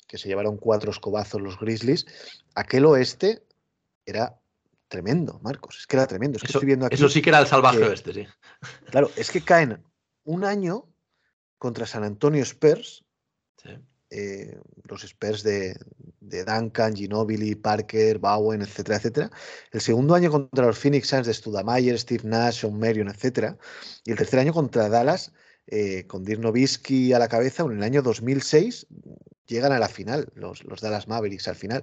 que se llevaron cuatro escobazos los Grizzlies. Aquel oeste era tremendo, Marcos. Es que era tremendo. eso, eso sí que era el salvaje oeste, sí. Claro, es que caen un año contra San Antonio Spurs. Sí. Eh, los Spurs de, Duncan, Ginobili, Parker, Bowen, etcétera, etcétera. El segundo año contra los Phoenix Suns de Studamayer, Steve Nash, Sean Marion, etcétera. Y el tercer año contra Dallas eh, con Dirk Nowitzki a la cabeza. En el año 2006 llegan a la final, los, los Dallas Mavericks al final.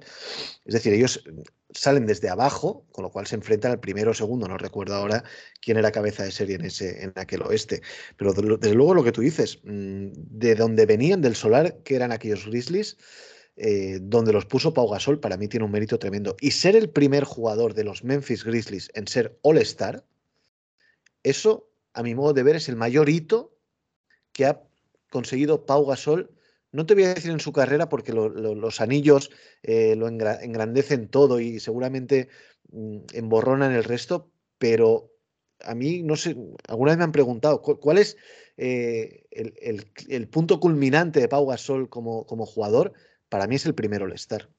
Es decir, ellos salen desde abajo, con lo cual se enfrentan al primero o segundo. No recuerdo ahora quién era cabeza de serie en, ese, en aquel oeste. Pero desde luego lo que tú dices, mm, de donde venían, del solar que eran aquellos Grizzlies, eh, donde los puso Pau Gasol, para mí tiene un mérito tremendo. Y ser el primer jugador de los Memphis Grizzlies en ser All-Star, eso, a mi modo de ver, es el mayor hito que ha conseguido Pau Gasol no te voy a decir en su carrera porque los anillos eh, lo engrandecen todo y seguramente mm, emborronan el resto, pero a mí, no sé, alguna vez me han preguntado, ¿cuál es eh, el, punto culminante de Pau Gasol como, como jugador? Para mí es el primero All-Star.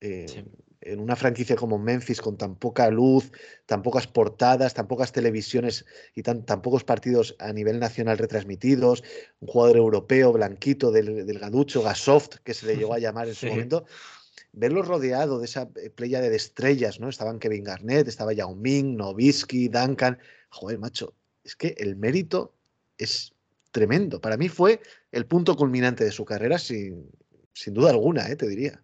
Eh, en una franquicia como Memphis, con tan poca luz, tan pocas portadas, tan pocas televisiones y tan, pocos partidos a nivel nacional retransmitidos, un jugador europeo, blanquito, del, del gaducho, Gasoft, que se le llegó a llamar en su momento, verlo rodeado de esa eh, playa de estrellas, ¿no? Estaban Kevin Garnett, estaba Yao Ming, Novisky, Duncan. Joder, macho, es que el mérito es tremendo. Para mí fue el punto culminante de su carrera, sin, sin duda alguna, ¿eh? te diría.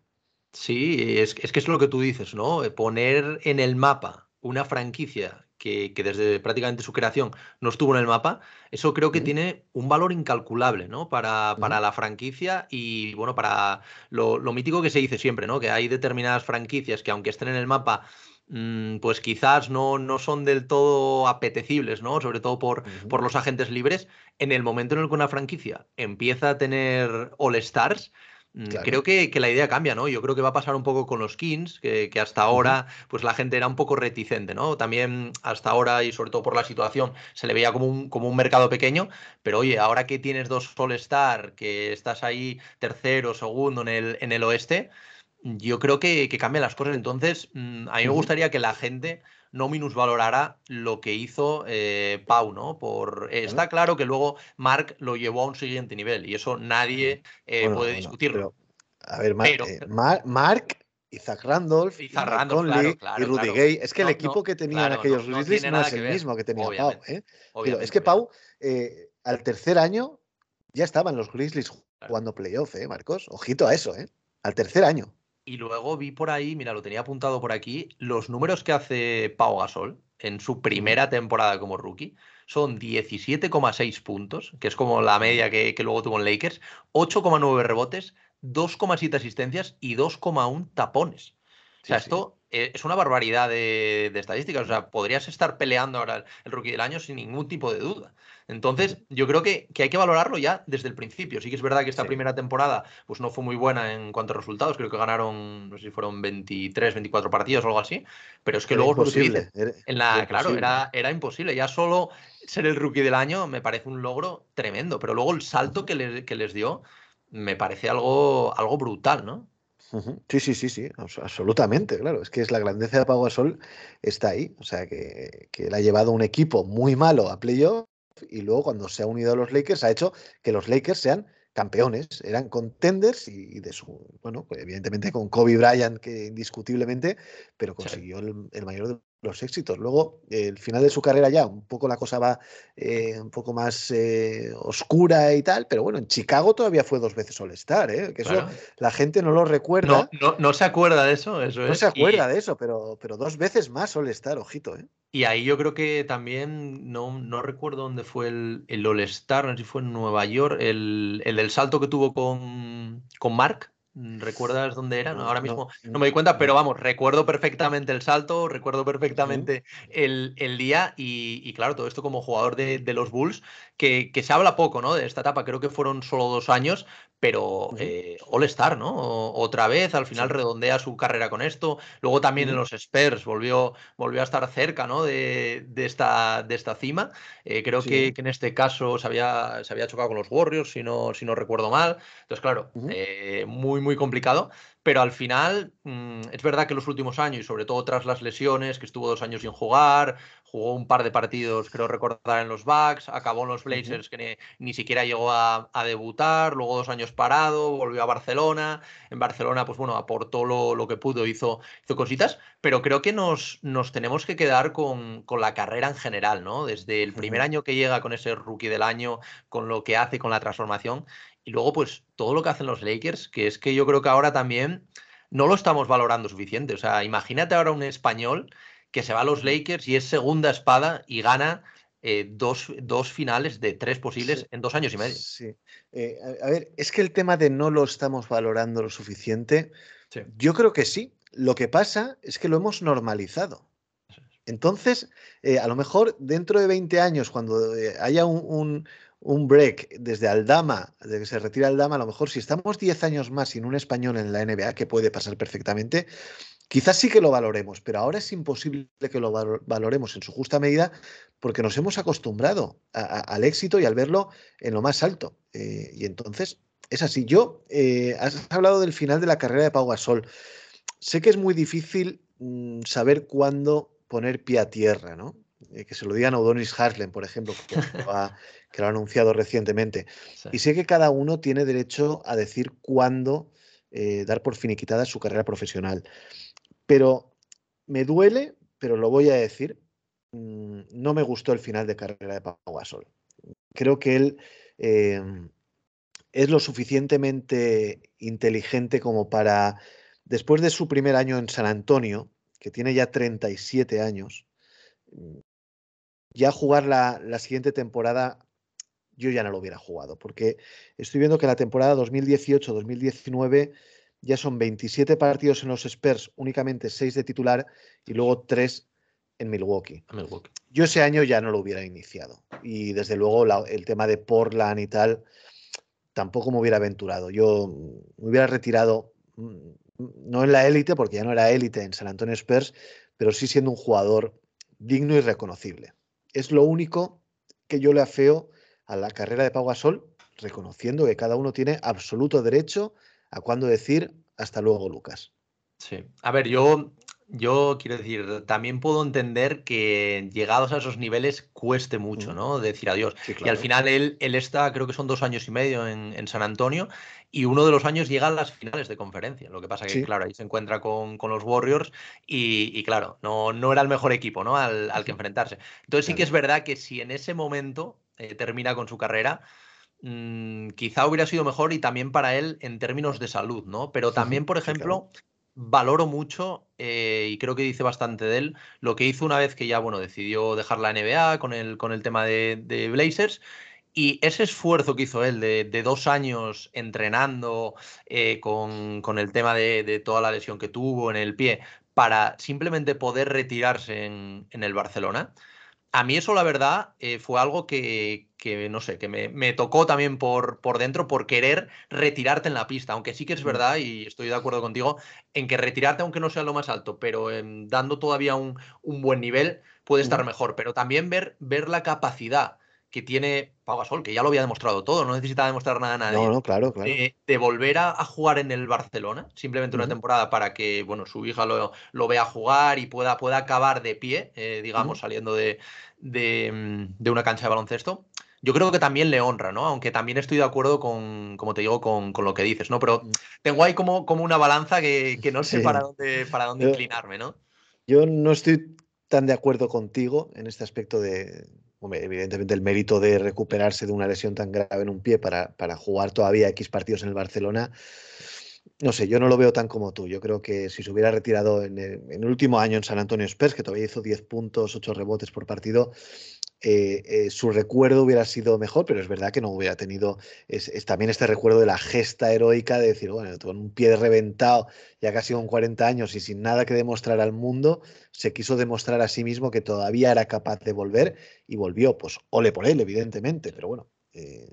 Sí, es, es que es lo que tú dices, ¿no? Eh, poner en el mapa una franquicia que, desde prácticamente su creación no estuvo en el mapa, eso creo que tiene un valor incalculable, ¿no? Para, para la franquicia y, bueno, para lo, mítico que se dice siempre, ¿no? Que hay determinadas franquicias que aunque estén en el mapa, mm, pues quizás no, no son del todo apetecibles, ¿no? Sobre todo por, por los agentes libres. En el momento en el que una franquicia empieza a tener All-Stars, Mm, creo que, la idea cambia, ¿no? Yo creo que va a pasar un poco con los Kings, que, hasta ahora pues la gente era un poco reticente, ¿no? También hasta ahora y sobre todo por la situación se le veía como un, como un mercado pequeño, pero oye, ahora que tienes dos All-Star, que estás ahí tercero, segundo en el, en el oeste, yo creo que, que cambian las cosas. Entonces, mm, a mí me gustaría que la gente no minusvalorara lo que hizo eh, Pau, ¿no? Por, está claro que luego Mark lo llevó a un siguiente nivel y eso nadie eh, puede discutirlo. a ver, eh, Mark y Zach Randolph, y, Conley, y Rudy Gay. Es que el equipo que tenían aquellos Grizzlies no, es el mismo que tenía Pau. Pero es que Pau, al tercer año, ya estaban los Grizzlies jugando playoff, ¿eh, Marcos? Ojito a eso, ¿eh? Al tercer año. Y luego vi por ahí, mira, lo tenía apuntado por aquí, los números que hace Pau Gasol en su primera temporada como rookie. Son 17,6 puntos, que es como la media que, luego tuvo en Lakers, 8,9 rebotes, 2,7 asistencias y 2,1 tapones. o sea, esto es una barbaridad de, estadísticas. O sea, podrías estar peleando ahora el rookie del año sin ningún tipo de duda. Entonces, yo creo que, hay que valorarlo ya desde el principio. Sí que es verdad que esta primera temporada pues no fue muy buena en cuanto a resultados. Creo que ganaron, no sé si fueron 23, 24 partidos o algo así. Pero es que luego imposible. en la, claro, era, era imposible. Ya solo ser el rookie del año me parece un logro tremendo. Pero luego el salto que, que les dio me parece algo, algo brutal, ¿no? Sí, sí, sí, sí, absolutamente, claro. Es que es la grandeza de Pau Gasol está ahí. O sea, que, que él ha llevado un equipo muy malo a playoff y luego cuando se ha unido a los Lakers ha hecho que los Lakers sean campeones, eran contenders y, de su, bueno, pues evidentemente con Kobe Bryant, que indiscutiblemente, pero consiguió el, el, mayor de los éxitos. Luego, el final de su carrera ya, un poco la cosa va eh, un poco más eh, oscura y tal, pero bueno, en Chicago todavía fue dos veces All-Star, ¿eh? que eso la gente no lo recuerda. No, no, se acuerda de eso, eso No se acuerda de eso, pero, pero dos veces más All-Star, ojito, ¿eh? Y ahí yo creo que también, no, no recuerdo dónde fue el, el All-Star, no sé si fue en Nueva York, el, el del salto que tuvo con, con Mark, ¿Recuerdas dónde era? Ahora mismo no, me di cuenta, pero vamos, recuerdo perfectamente el salto, recuerdo perfectamente el, día y, claro, todo esto como jugador de, los Bulls, que, que, se habla poco ¿no? de esta etapa, creo que fueron solo dos años, pero eh, All Star, ¿no? otra vez, al final redondea su carrera con esto. Luego también en los Spurs volvió, volvió a estar cerca, ¿no? De, esta, de esta cima. Eh, creo que, en este caso se había, se había chocado con los Warriors, si no, si no recuerdo mal. Entonces, claro, eh, muy, muy complicado pero al final mm, es verdad que los últimos años, y sobre todo tras las lesiones, que estuvo dos años sin jugar, jugó un par de partidos, creo recordar, en los Bucks, acabó en los Blazers, que ni, siquiera llegó a, debutar, luego dos años parado, volvió a Barcelona, en Barcelona, pues bueno, aportó lo, que pudo, hizo, hizo cositas, pero creo que nos, nos tenemos que quedar con, con, la carrera en general, ¿no? Desde el primer año que llega con ese rookie del año, con lo que hace, con la transformación, y luego, pues, todo lo que hacen los Lakers, que es que yo creo que ahora también no lo estamos valorando suficiente. O sea, imagínate ahora un español que se va a los Lakers y es segunda espada y gana eh, dos, dos, finales de tres posibles en dos años y medio. Sí. Eh, a, ver, es que el tema de no lo estamos valorando lo suficiente, yo creo que sí. Lo que pasa es que lo hemos normalizado. Entonces, eh, a lo mejor dentro de 20 años, cuando haya un, un break desde Aldama, desde que se retira Aldama, a lo mejor si estamos 10 años más sin un español en la NBA, que puede pasar perfectamente, quizás sí que lo valoremos, pero ahora es imposible que lo valoremos en su justa medida porque nos hemos acostumbrado al éxito y al verlo en lo más alto. Eh, y entonces, es así. Yo, eh, has hablado del final de la carrera de Pau Gasol. Sé que es muy difícil mm, saber cuándo poner pie a tierra, ¿no? Eh, que se lo digan a Odonis Haslem, por ejemplo, que lo, ha, anunciado recientemente. Y sé que cada uno tiene derecho a decir cuándo eh, dar por finiquitada su carrera profesional. Pero me duele, pero lo voy a decir, mm, no me gustó el final de carrera de Pau Gasol. Creo que él em, es lo suficientemente inteligente como para, después de su primer año en San Antonio, que tiene ya 37 años, ya jugar la, siguiente temporada yo ya no lo hubiera jugado, porque estoy viendo que la temporada 2018-2019 ya son 27 partidos en los Spurs, únicamente 6 de titular y luego 3 en Milwaukee. Yo ese año ya no lo hubiera iniciado. Y desde luego el tema de Portland y tal, tampoco me hubiera aventurado. Yo me hubiera retirado, mm, no en la élite, porque ya no era élite en San Antonio Spurs, pero sí siendo un jugador digno y reconocible. Es lo único que yo le afeo a la carrera de Pau Gasol, reconociendo que cada uno tiene absoluto derecho a cuando decir hasta luego, Lucas. Sí. A ver, yo yo quiero decir, también puedo entender que llegados a esos niveles cueste mucho, ¿no? Decir adiós. Y al final él, él está, creo que son dos años y medio en, San Antonio, y uno de los años llega a las finales de conferencia. Lo que pasa que, claro, ahí se encuentra con, los Warriors y, claro, no, no era el mejor equipo, ¿no? Al, que enfrentarse. Entonces sí que es verdad que si en ese momento eh, termina con su carrera, mm, quizá hubiera sido mejor y también para él en términos de salud, ¿no? Pero también, por ejemplo valoro mucho, eh, y creo que dice bastante de él, lo que hizo una vez que ya, bueno, decidió dejar la NBA con el, con el tema de, Blazers. Y ese esfuerzo que hizo él de, dos años entrenando eh, con, el tema de, toda la lesión que tuvo en el pie para simplemente poder retirarse en, en el Barcelona, a mí eso, la verdad, eh, fue algo que, no sé, que me, tocó también por, por, dentro por querer retirarte en la pista, aunque sí que es verdad, y estoy de acuerdo contigo, en que retirarte, aunque no sea lo más alto, pero dando todavía un, buen nivel, puede estar mejor. Pero también ver, ver la capacidad que tiene Pau Gasol, que ya lo había demostrado todo, no necesita demostrar nada a nadie. No, no, claro, claro. De, volver a, jugar en el Barcelona, simplemente una temporada para que, bueno, su hija lo, lo, vea jugar y pueda, pueda acabar de pie, eh, digamos, saliendo de, de, de, una cancha de baloncesto. Yo creo que también le honra, ¿no? Aunque también estoy de acuerdo con, como te digo, con, con lo que dices, ¿no? Pero tengo ahí como, como una balanza que, que no sé para dónde, para dónde inclinarme, ¿no? Yo no estoy tan de acuerdo contigo en este aspecto de, evidentemente el mérito de recuperarse de una lesión tan grave en un pie para, para, jugar todavía X partidos en el Barcelona. No sé, yo no lo veo tan como tú. Yo creo que si se hubiera retirado en el, en el último año en San Antonio Spurs, que todavía hizo 10 puntos, 8 rebotes por partido, eh, eh, su recuerdo hubiera sido mejor, pero es verdad que no hubiera tenido es, también este recuerdo de la gesta heroica de decir, bueno, con un pie reventado, ya casi con 40 años y sin nada que demostrar al mundo, se quiso demostrar a sí mismo que todavía era capaz de volver y volvió, pues ole por él, evidentemente, pero bueno, eh,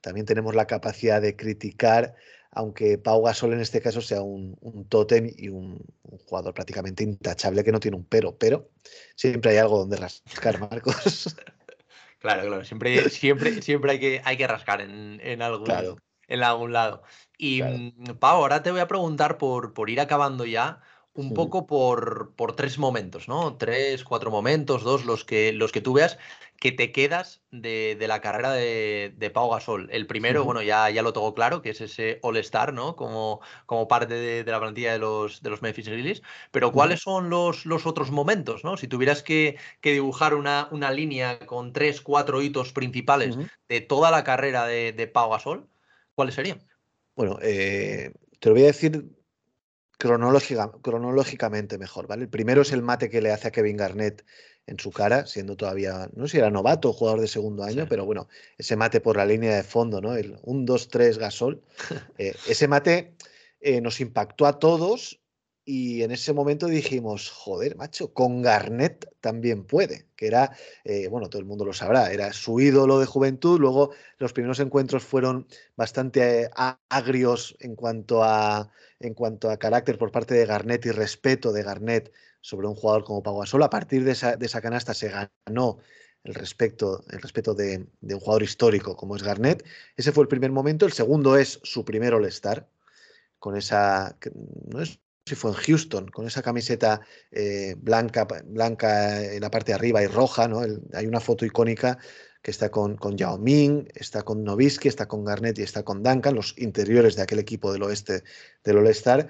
también tenemos la capacidad de criticar aunque Pau Gasol en este caso sea un, un tótem y un, jugador prácticamente intachable que no tiene un pero, pero siempre hay algo donde rascar, Marcos. Claro, claro, siempre, siempre, siempre hay, que, hay que rascar en, algún, en algún lado. Y mm, Pau, ahora te voy a preguntar por, por ir acabando ya, un poco por, por, tres momentos, ¿no? Tres, cuatro momentos, dos, los que, los que tú veas que te quedas de, la carrera de, de, Pau Gasol. El primero, bueno, ya, ya lo tengo claro, que es ese All-Star, ¿no? Como, como parte de, la plantilla de los, de los Memphis Grizzlies. Pero ¿cuáles son los, los otros momentos, ¿no? Si tuvieras que, dibujar una, una, línea con tres, cuatro hitos principales de toda la carrera de, Pau Gasol, ¿cuáles serían? Bueno, eh, te lo voy a decir cronológicamente mejor, ¿vale? El primero es el mate que le hace a Kevin Garnett en su cara, siendo todavía, no sé si era novato o jugador de segundo año, pero bueno, ese mate por la línea de fondo, ¿no? El 1, 2, 3 gasol. Eh, ese mate eh, nos impactó a todos y en ese momento dijimos, joder, macho, con Garnett también puede, que era, eh, bueno, todo el mundo lo sabrá, era su ídolo de juventud, luego los primeros encuentros fueron bastante agrios en cuanto a, en cuanto a carácter por parte de Garnett y respeto de Garnett sobre un jugador como Pau Gasol. A partir de esa, canasta se ganó el, respeto, el respeto de, de, un jugador histórico como es Garnett. Ese fue el primer momento. El segundo es su primer All-Star, con esa, no es si fue en Houston, con esa camiseta eh, blanca, blanca en la parte de arriba y roja, ¿no? hay una foto icónica que está con, con Yao Ming, está con Novisky, está con Garnett y está con Duncan, los interiores de aquel equipo del oeste del All-Star.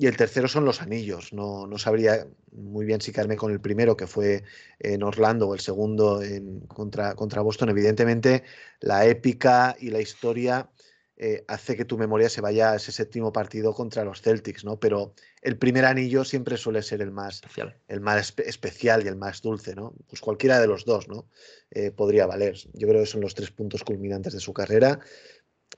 Y el tercero son los anillos. No, no sabría muy bien si quedarme con el primero, que fue en Orlando, o el segundo en, contra, contra Boston. Evidentemente, la épica y la historia eh, hace que tu memoria se vaya a ese séptimo partido contra los Celtics, ¿no? Pero el primer anillo siempre suele ser el más especial, el más especial y el más dulce, ¿no? Pues cualquiera de los dos, ¿no? Eh, podría valer. Yo creo que son los tres puntos culminantes de su carrera.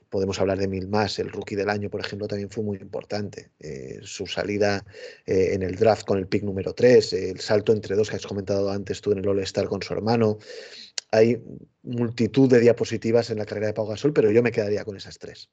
Podemos hablar de mil más. El rookie del año, por ejemplo, también fue muy importante. Eh, su salida en el draft con el pick número 3, el salto entre dos que has comentado antes tú en el All-Star con su hermano hay multitud de diapositivas en la carrera de Pau Gasol, pero yo me quedaría con esas tres.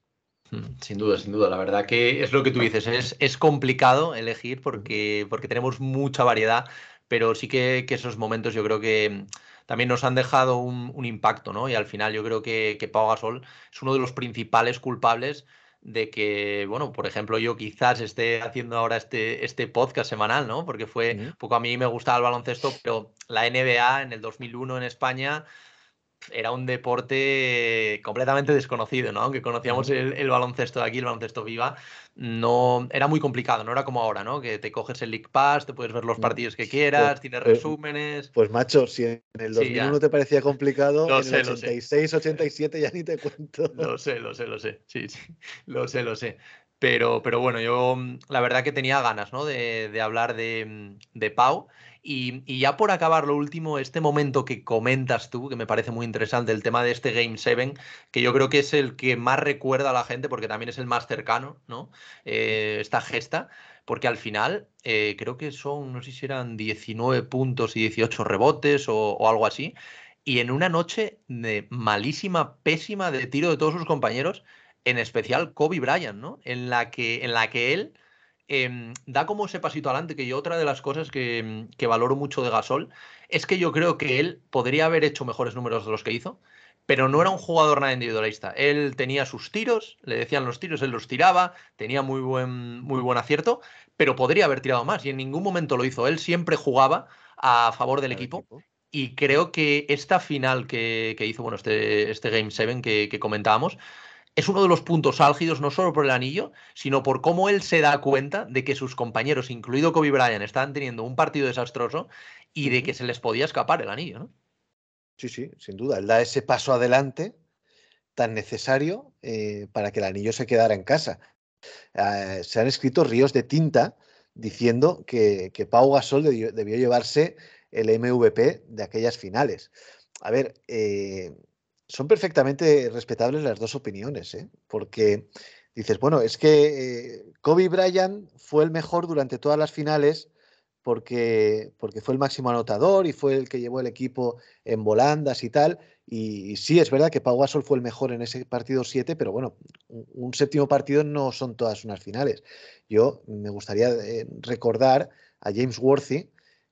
Hmm, sin duda, sin duda. La verdad que es lo que tú dices. Es, es complicado elegir porque, porque tenemos mucha variedad, pero sí que, esos momentos yo creo que también nos han dejado un, impacto, ¿no? Y al final yo creo que, que Pau Gasol es uno de los principales culpables de que, bueno, por ejemplo, yo quizás esté haciendo ahora este, este podcast semanal, ¿no? Porque fue, un poco a mí me gustaba el baloncesto, pero la NBA en el 2001 en España era un deporte completamente desconocido, ¿no? Aunque conocíamos el, baloncesto de aquí, el baloncesto viva, no era muy complicado, no era como ahora, ¿no? Que te coges el League Pass, te puedes ver los mm, partidos que quieras, pues, tienes resúmenes. Pues macho, si en el 2001 te parecía complicado, en el 86, 87 ya ni te cuento. Lo sé, lo sé, lo sé. Sí, sí. Lo sé, lo sé. Pero, pero bueno, yo la verdad que tenía ganas, ¿no? De, de hablar de, de Pau. Y, ya por acabar lo último, este momento que comentas tú, que me parece muy interesante, el tema de este Game 7, que yo creo que es el que más recuerda a la gente porque también es el más cercano, ¿no? Eh, esta gesta, porque al final eh, creo que son, no sé si eran 19 puntos y 18 rebotes o, algo así, y en una noche de malísima, pésima de tiro de todos sus compañeros, en especial Kobe Bryant, ¿no? En la que, en la que él em, da como ese pasito adelante, que yo otra de las cosas que, que valoro mucho de Gasol es que yo creo que él podría haber hecho mejores números de los que hizo, pero no era un jugador nada individualista. Él tenía sus tiros, le decían los tiros, él los tiraba, tenía muy buen, muy buen acierto, pero podría haber tirado más y en ningún momento lo hizo. Él siempre jugaba a favor del equipo. Y creo que esta final que, hizo, bueno, este, este Game 7 que, que comentábamos, es uno de los puntos álgidos, no solo por el anillo, sino por cómo él se da cuenta de que sus compañeros, incluido Kobe Bryant, estaban teniendo un partido desastroso y de que se les podía escapar el anillo, ¿no? Sí, sí, sin duda. Él da ese paso adelante tan necesario eh, para que el anillo se quedara en casa. Ah, se han escrito ríos de tinta diciendo que, Pau Gasol debió, llevarse el MVP de aquellas finales. A ver, eh, son perfectamente respetables las dos opiniones, ¿eh? porque dices, bueno, es que Kobe Bryant fue el mejor durante todas las finales porque, porque fue el máximo anotador y fue el que llevó el equipo en volandas y tal. Y, sí, es verdad que Pau Gasol fue el mejor en ese partido 7, pero bueno, un, séptimo partido no son todas unas finales. Yo me gustaría eh, recordar a James Worthy,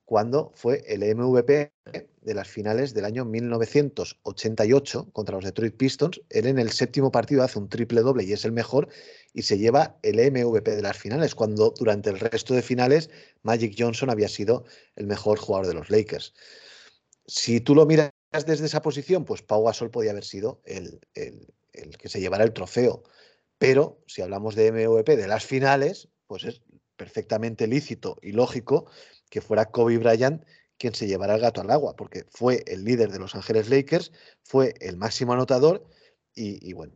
cuando fue el MVP de las finales del año 1988 contra los Detroit Pistons. Él en el séptimo partido hace un triple doble y es el mejor y se lleva el MVP de las finales, cuando durante el resto de finales Magic Johnson había sido el mejor jugador de los Lakers. Si tú lo miras desde esa posición, pues Pau Gasol podía haber sido el, el que se llevara el trofeo. Pero si hablamos de MVP de las finales, pues es perfectamente lícito y lógico que fuera Kobe Bryant quien se llevara el gato al agua, porque fue el líder de Los Ángeles Lakers, fue el máximo anotador y, bueno,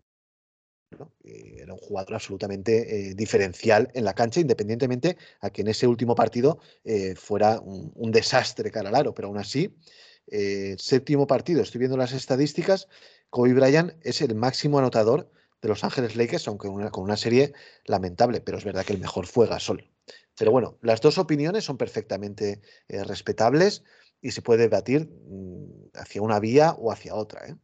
era un jugador absolutamente eh, diferencial en la cancha, independientemente a que en ese último partido eh, fuera un, desastre cara al aro, pero aún así, eh, séptimo partido, estoy viendo las estadísticas, Kobe Bryant es el máximo anotador de Los Ángeles Lakers, aunque con una serie lamentable, pero es verdad que el mejor fue Gasol. Pero bueno, las dos opiniones son perfectamente eh, respetables y se puede debatir mm, hacia una vía o hacia otra. ¿eh?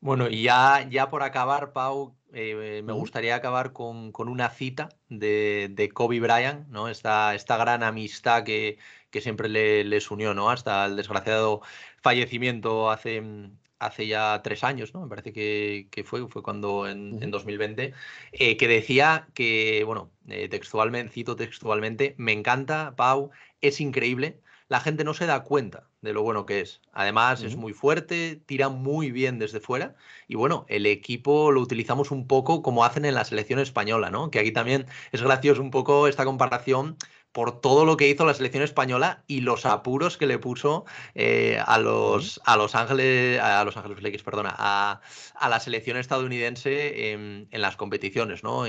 Bueno, y ya, ya por acabar, Pau, eh, me gustaría acabar con, una cita de, Kobe Bryant, ¿no? Esta, esta gran amistad que, que siempre les unió, ¿no? Hasta el desgraciado fallecimiento hace, mm, hace ya tres años, ¿no? Me parece que, fue, fue cuando en, 2020, eh, que decía que, bueno, eh, textualmente, cito textualmente, me encanta, Pau, es increíble, la gente no se da cuenta de lo bueno que es. Además, es muy fuerte, tira muy bien desde fuera. Y bueno, el equipo lo utilizamos un poco como hacen en la selección española, ¿no? Que aquí también es gracioso un poco esta comparación por todo lo que hizo la selección española y los apuros que le puso eh, a los a Los Ángeles a Los Ángeles Lakers, perdona, a, la selección estadounidense en, las competiciones ¿no?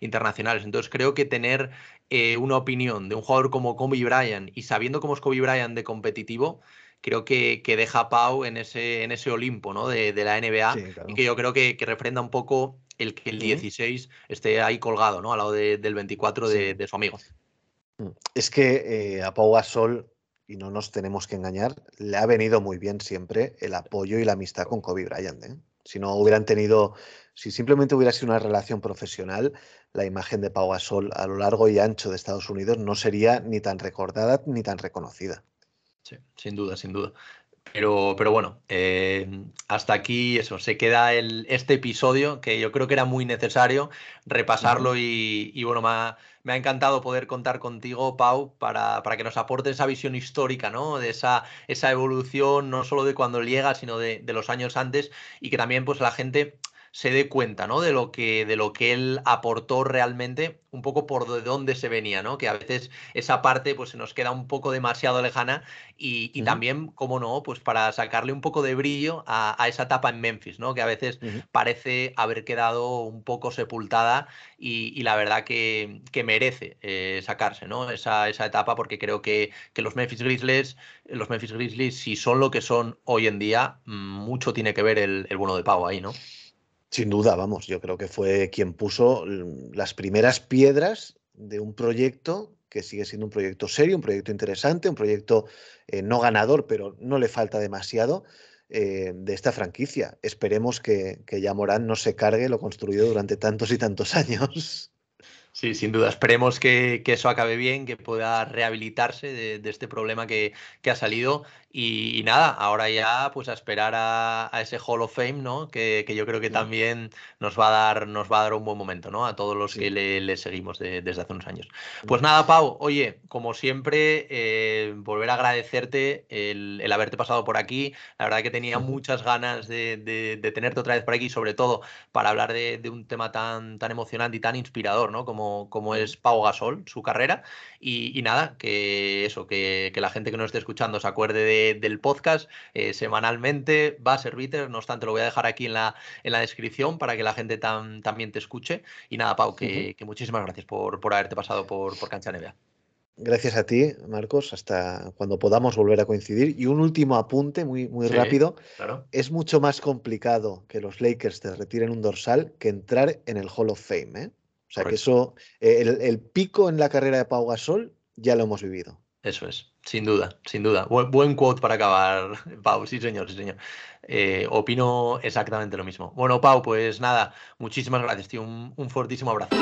internacionales. Entonces creo que tener eh, una opinión de un jugador como Kobe Bryant y sabiendo cómo es Kobe Bryant de competitivo, creo que, que, deja a Pau en ese, en ese Olimpo ¿no? de, la NBA y que yo creo que, que, refrenda un poco el que el 16 esté ahí colgado ¿no? al lado del 24 de, de, su amigo. Mm, es que eh, a Pau Gasol, y no nos tenemos que engañar, le ha venido muy bien siempre el apoyo y la amistad con Kobe Bryant. ¿eh? Si no hubieran tenido, si simplemente hubiera sido una relación profesional, la imagen de Pau Gasol a lo largo y ancho de Estados Unidos no sería ni tan recordada ni tan reconocida. Sí, sin duda, sin duda. Pero, pero bueno, eh, hasta aquí eso, se queda el, este episodio que yo creo que era muy necesario repasarlo y, y, bueno, ha, me ha, encantado poder contar contigo, Pau, para, para, que nos aporte esa visión histórica, ¿no? De esa, esa evolución, no solo de cuando llega, sino de, de los años antes y que también pues la gente se dé cuenta, ¿no? De lo que, de lo que él aportó realmente, un poco por de dónde se venía, ¿no? Que a veces esa parte pues se nos queda un poco demasiado lejana y, también, como no, pues para sacarle un poco de brillo a, esa etapa en Memphis, ¿no? Que a veces parece haber quedado un poco sepultada y, la verdad que, que merece eh, sacarse, ¿no? Esa, esa etapa porque creo que, que los Memphis Grizzlies, los Memphis Grizzlies, si son lo que son hoy en día, mm, mucho tiene que ver el, el bueno de Pau ahí, ¿no? Sin duda, vamos, yo creo que fue quien puso las primeras piedras de un proyecto que sigue siendo un proyecto serio, un proyecto interesante, un proyecto eh, no ganador, pero no le falta demasiado eh, de esta franquicia. Esperemos que, que ya Morán no se cargue lo construido durante tantos y tantos años. Sí, sin duda. Esperemos que, eso acabe bien, que pueda rehabilitarse de, este problema que, ha salido. Y, nada, ahora ya pues a esperar a, ese Hall of Fame, ¿no? Que, yo creo que también nos va a dar, nos va a dar un buen momento, ¿no? A todos los que le, seguimos desde hace unos años. Pues nada, Pau, oye, como siempre, eh, volver a agradecerte el, haberte pasado por aquí. La verdad que tenía muchas ganas de, tenerte otra vez por aquí, sobre todo para hablar de, un tema tan, tan emocionante y tan inspirador, ¿no? Como como, es Pau Gasol, su carrera. Y, nada, que eso, que, la gente que nos esté escuchando se acuerde del podcast eh, semanalmente, va a ser Bitter, no obstante lo voy a dejar aquí en la, en la descripción para que la gente también te escuche. Y nada, Pau, que, muchísimas gracias por, por haberte pasado por, por Cancha NBA. Gracias a ti, Marcos, hasta cuando podamos volver a coincidir. Y un último apunte muy, muy rápido. Es mucho más complicado que los Lakers te retiren un dorsal que entrar en el Hall of Fame. ¿eh? O sea que eso, el, pico en la carrera de Pau Gasol ya lo hemos vivido. Eso es, sin duda, sin duda. Buen, quote para acabar, Pau. Sí, señor, sí, señor. Eh, opino exactamente lo mismo. Bueno, Pau, pues nada, muchísimas gracias, tío. Un, un fortísimo abrazo.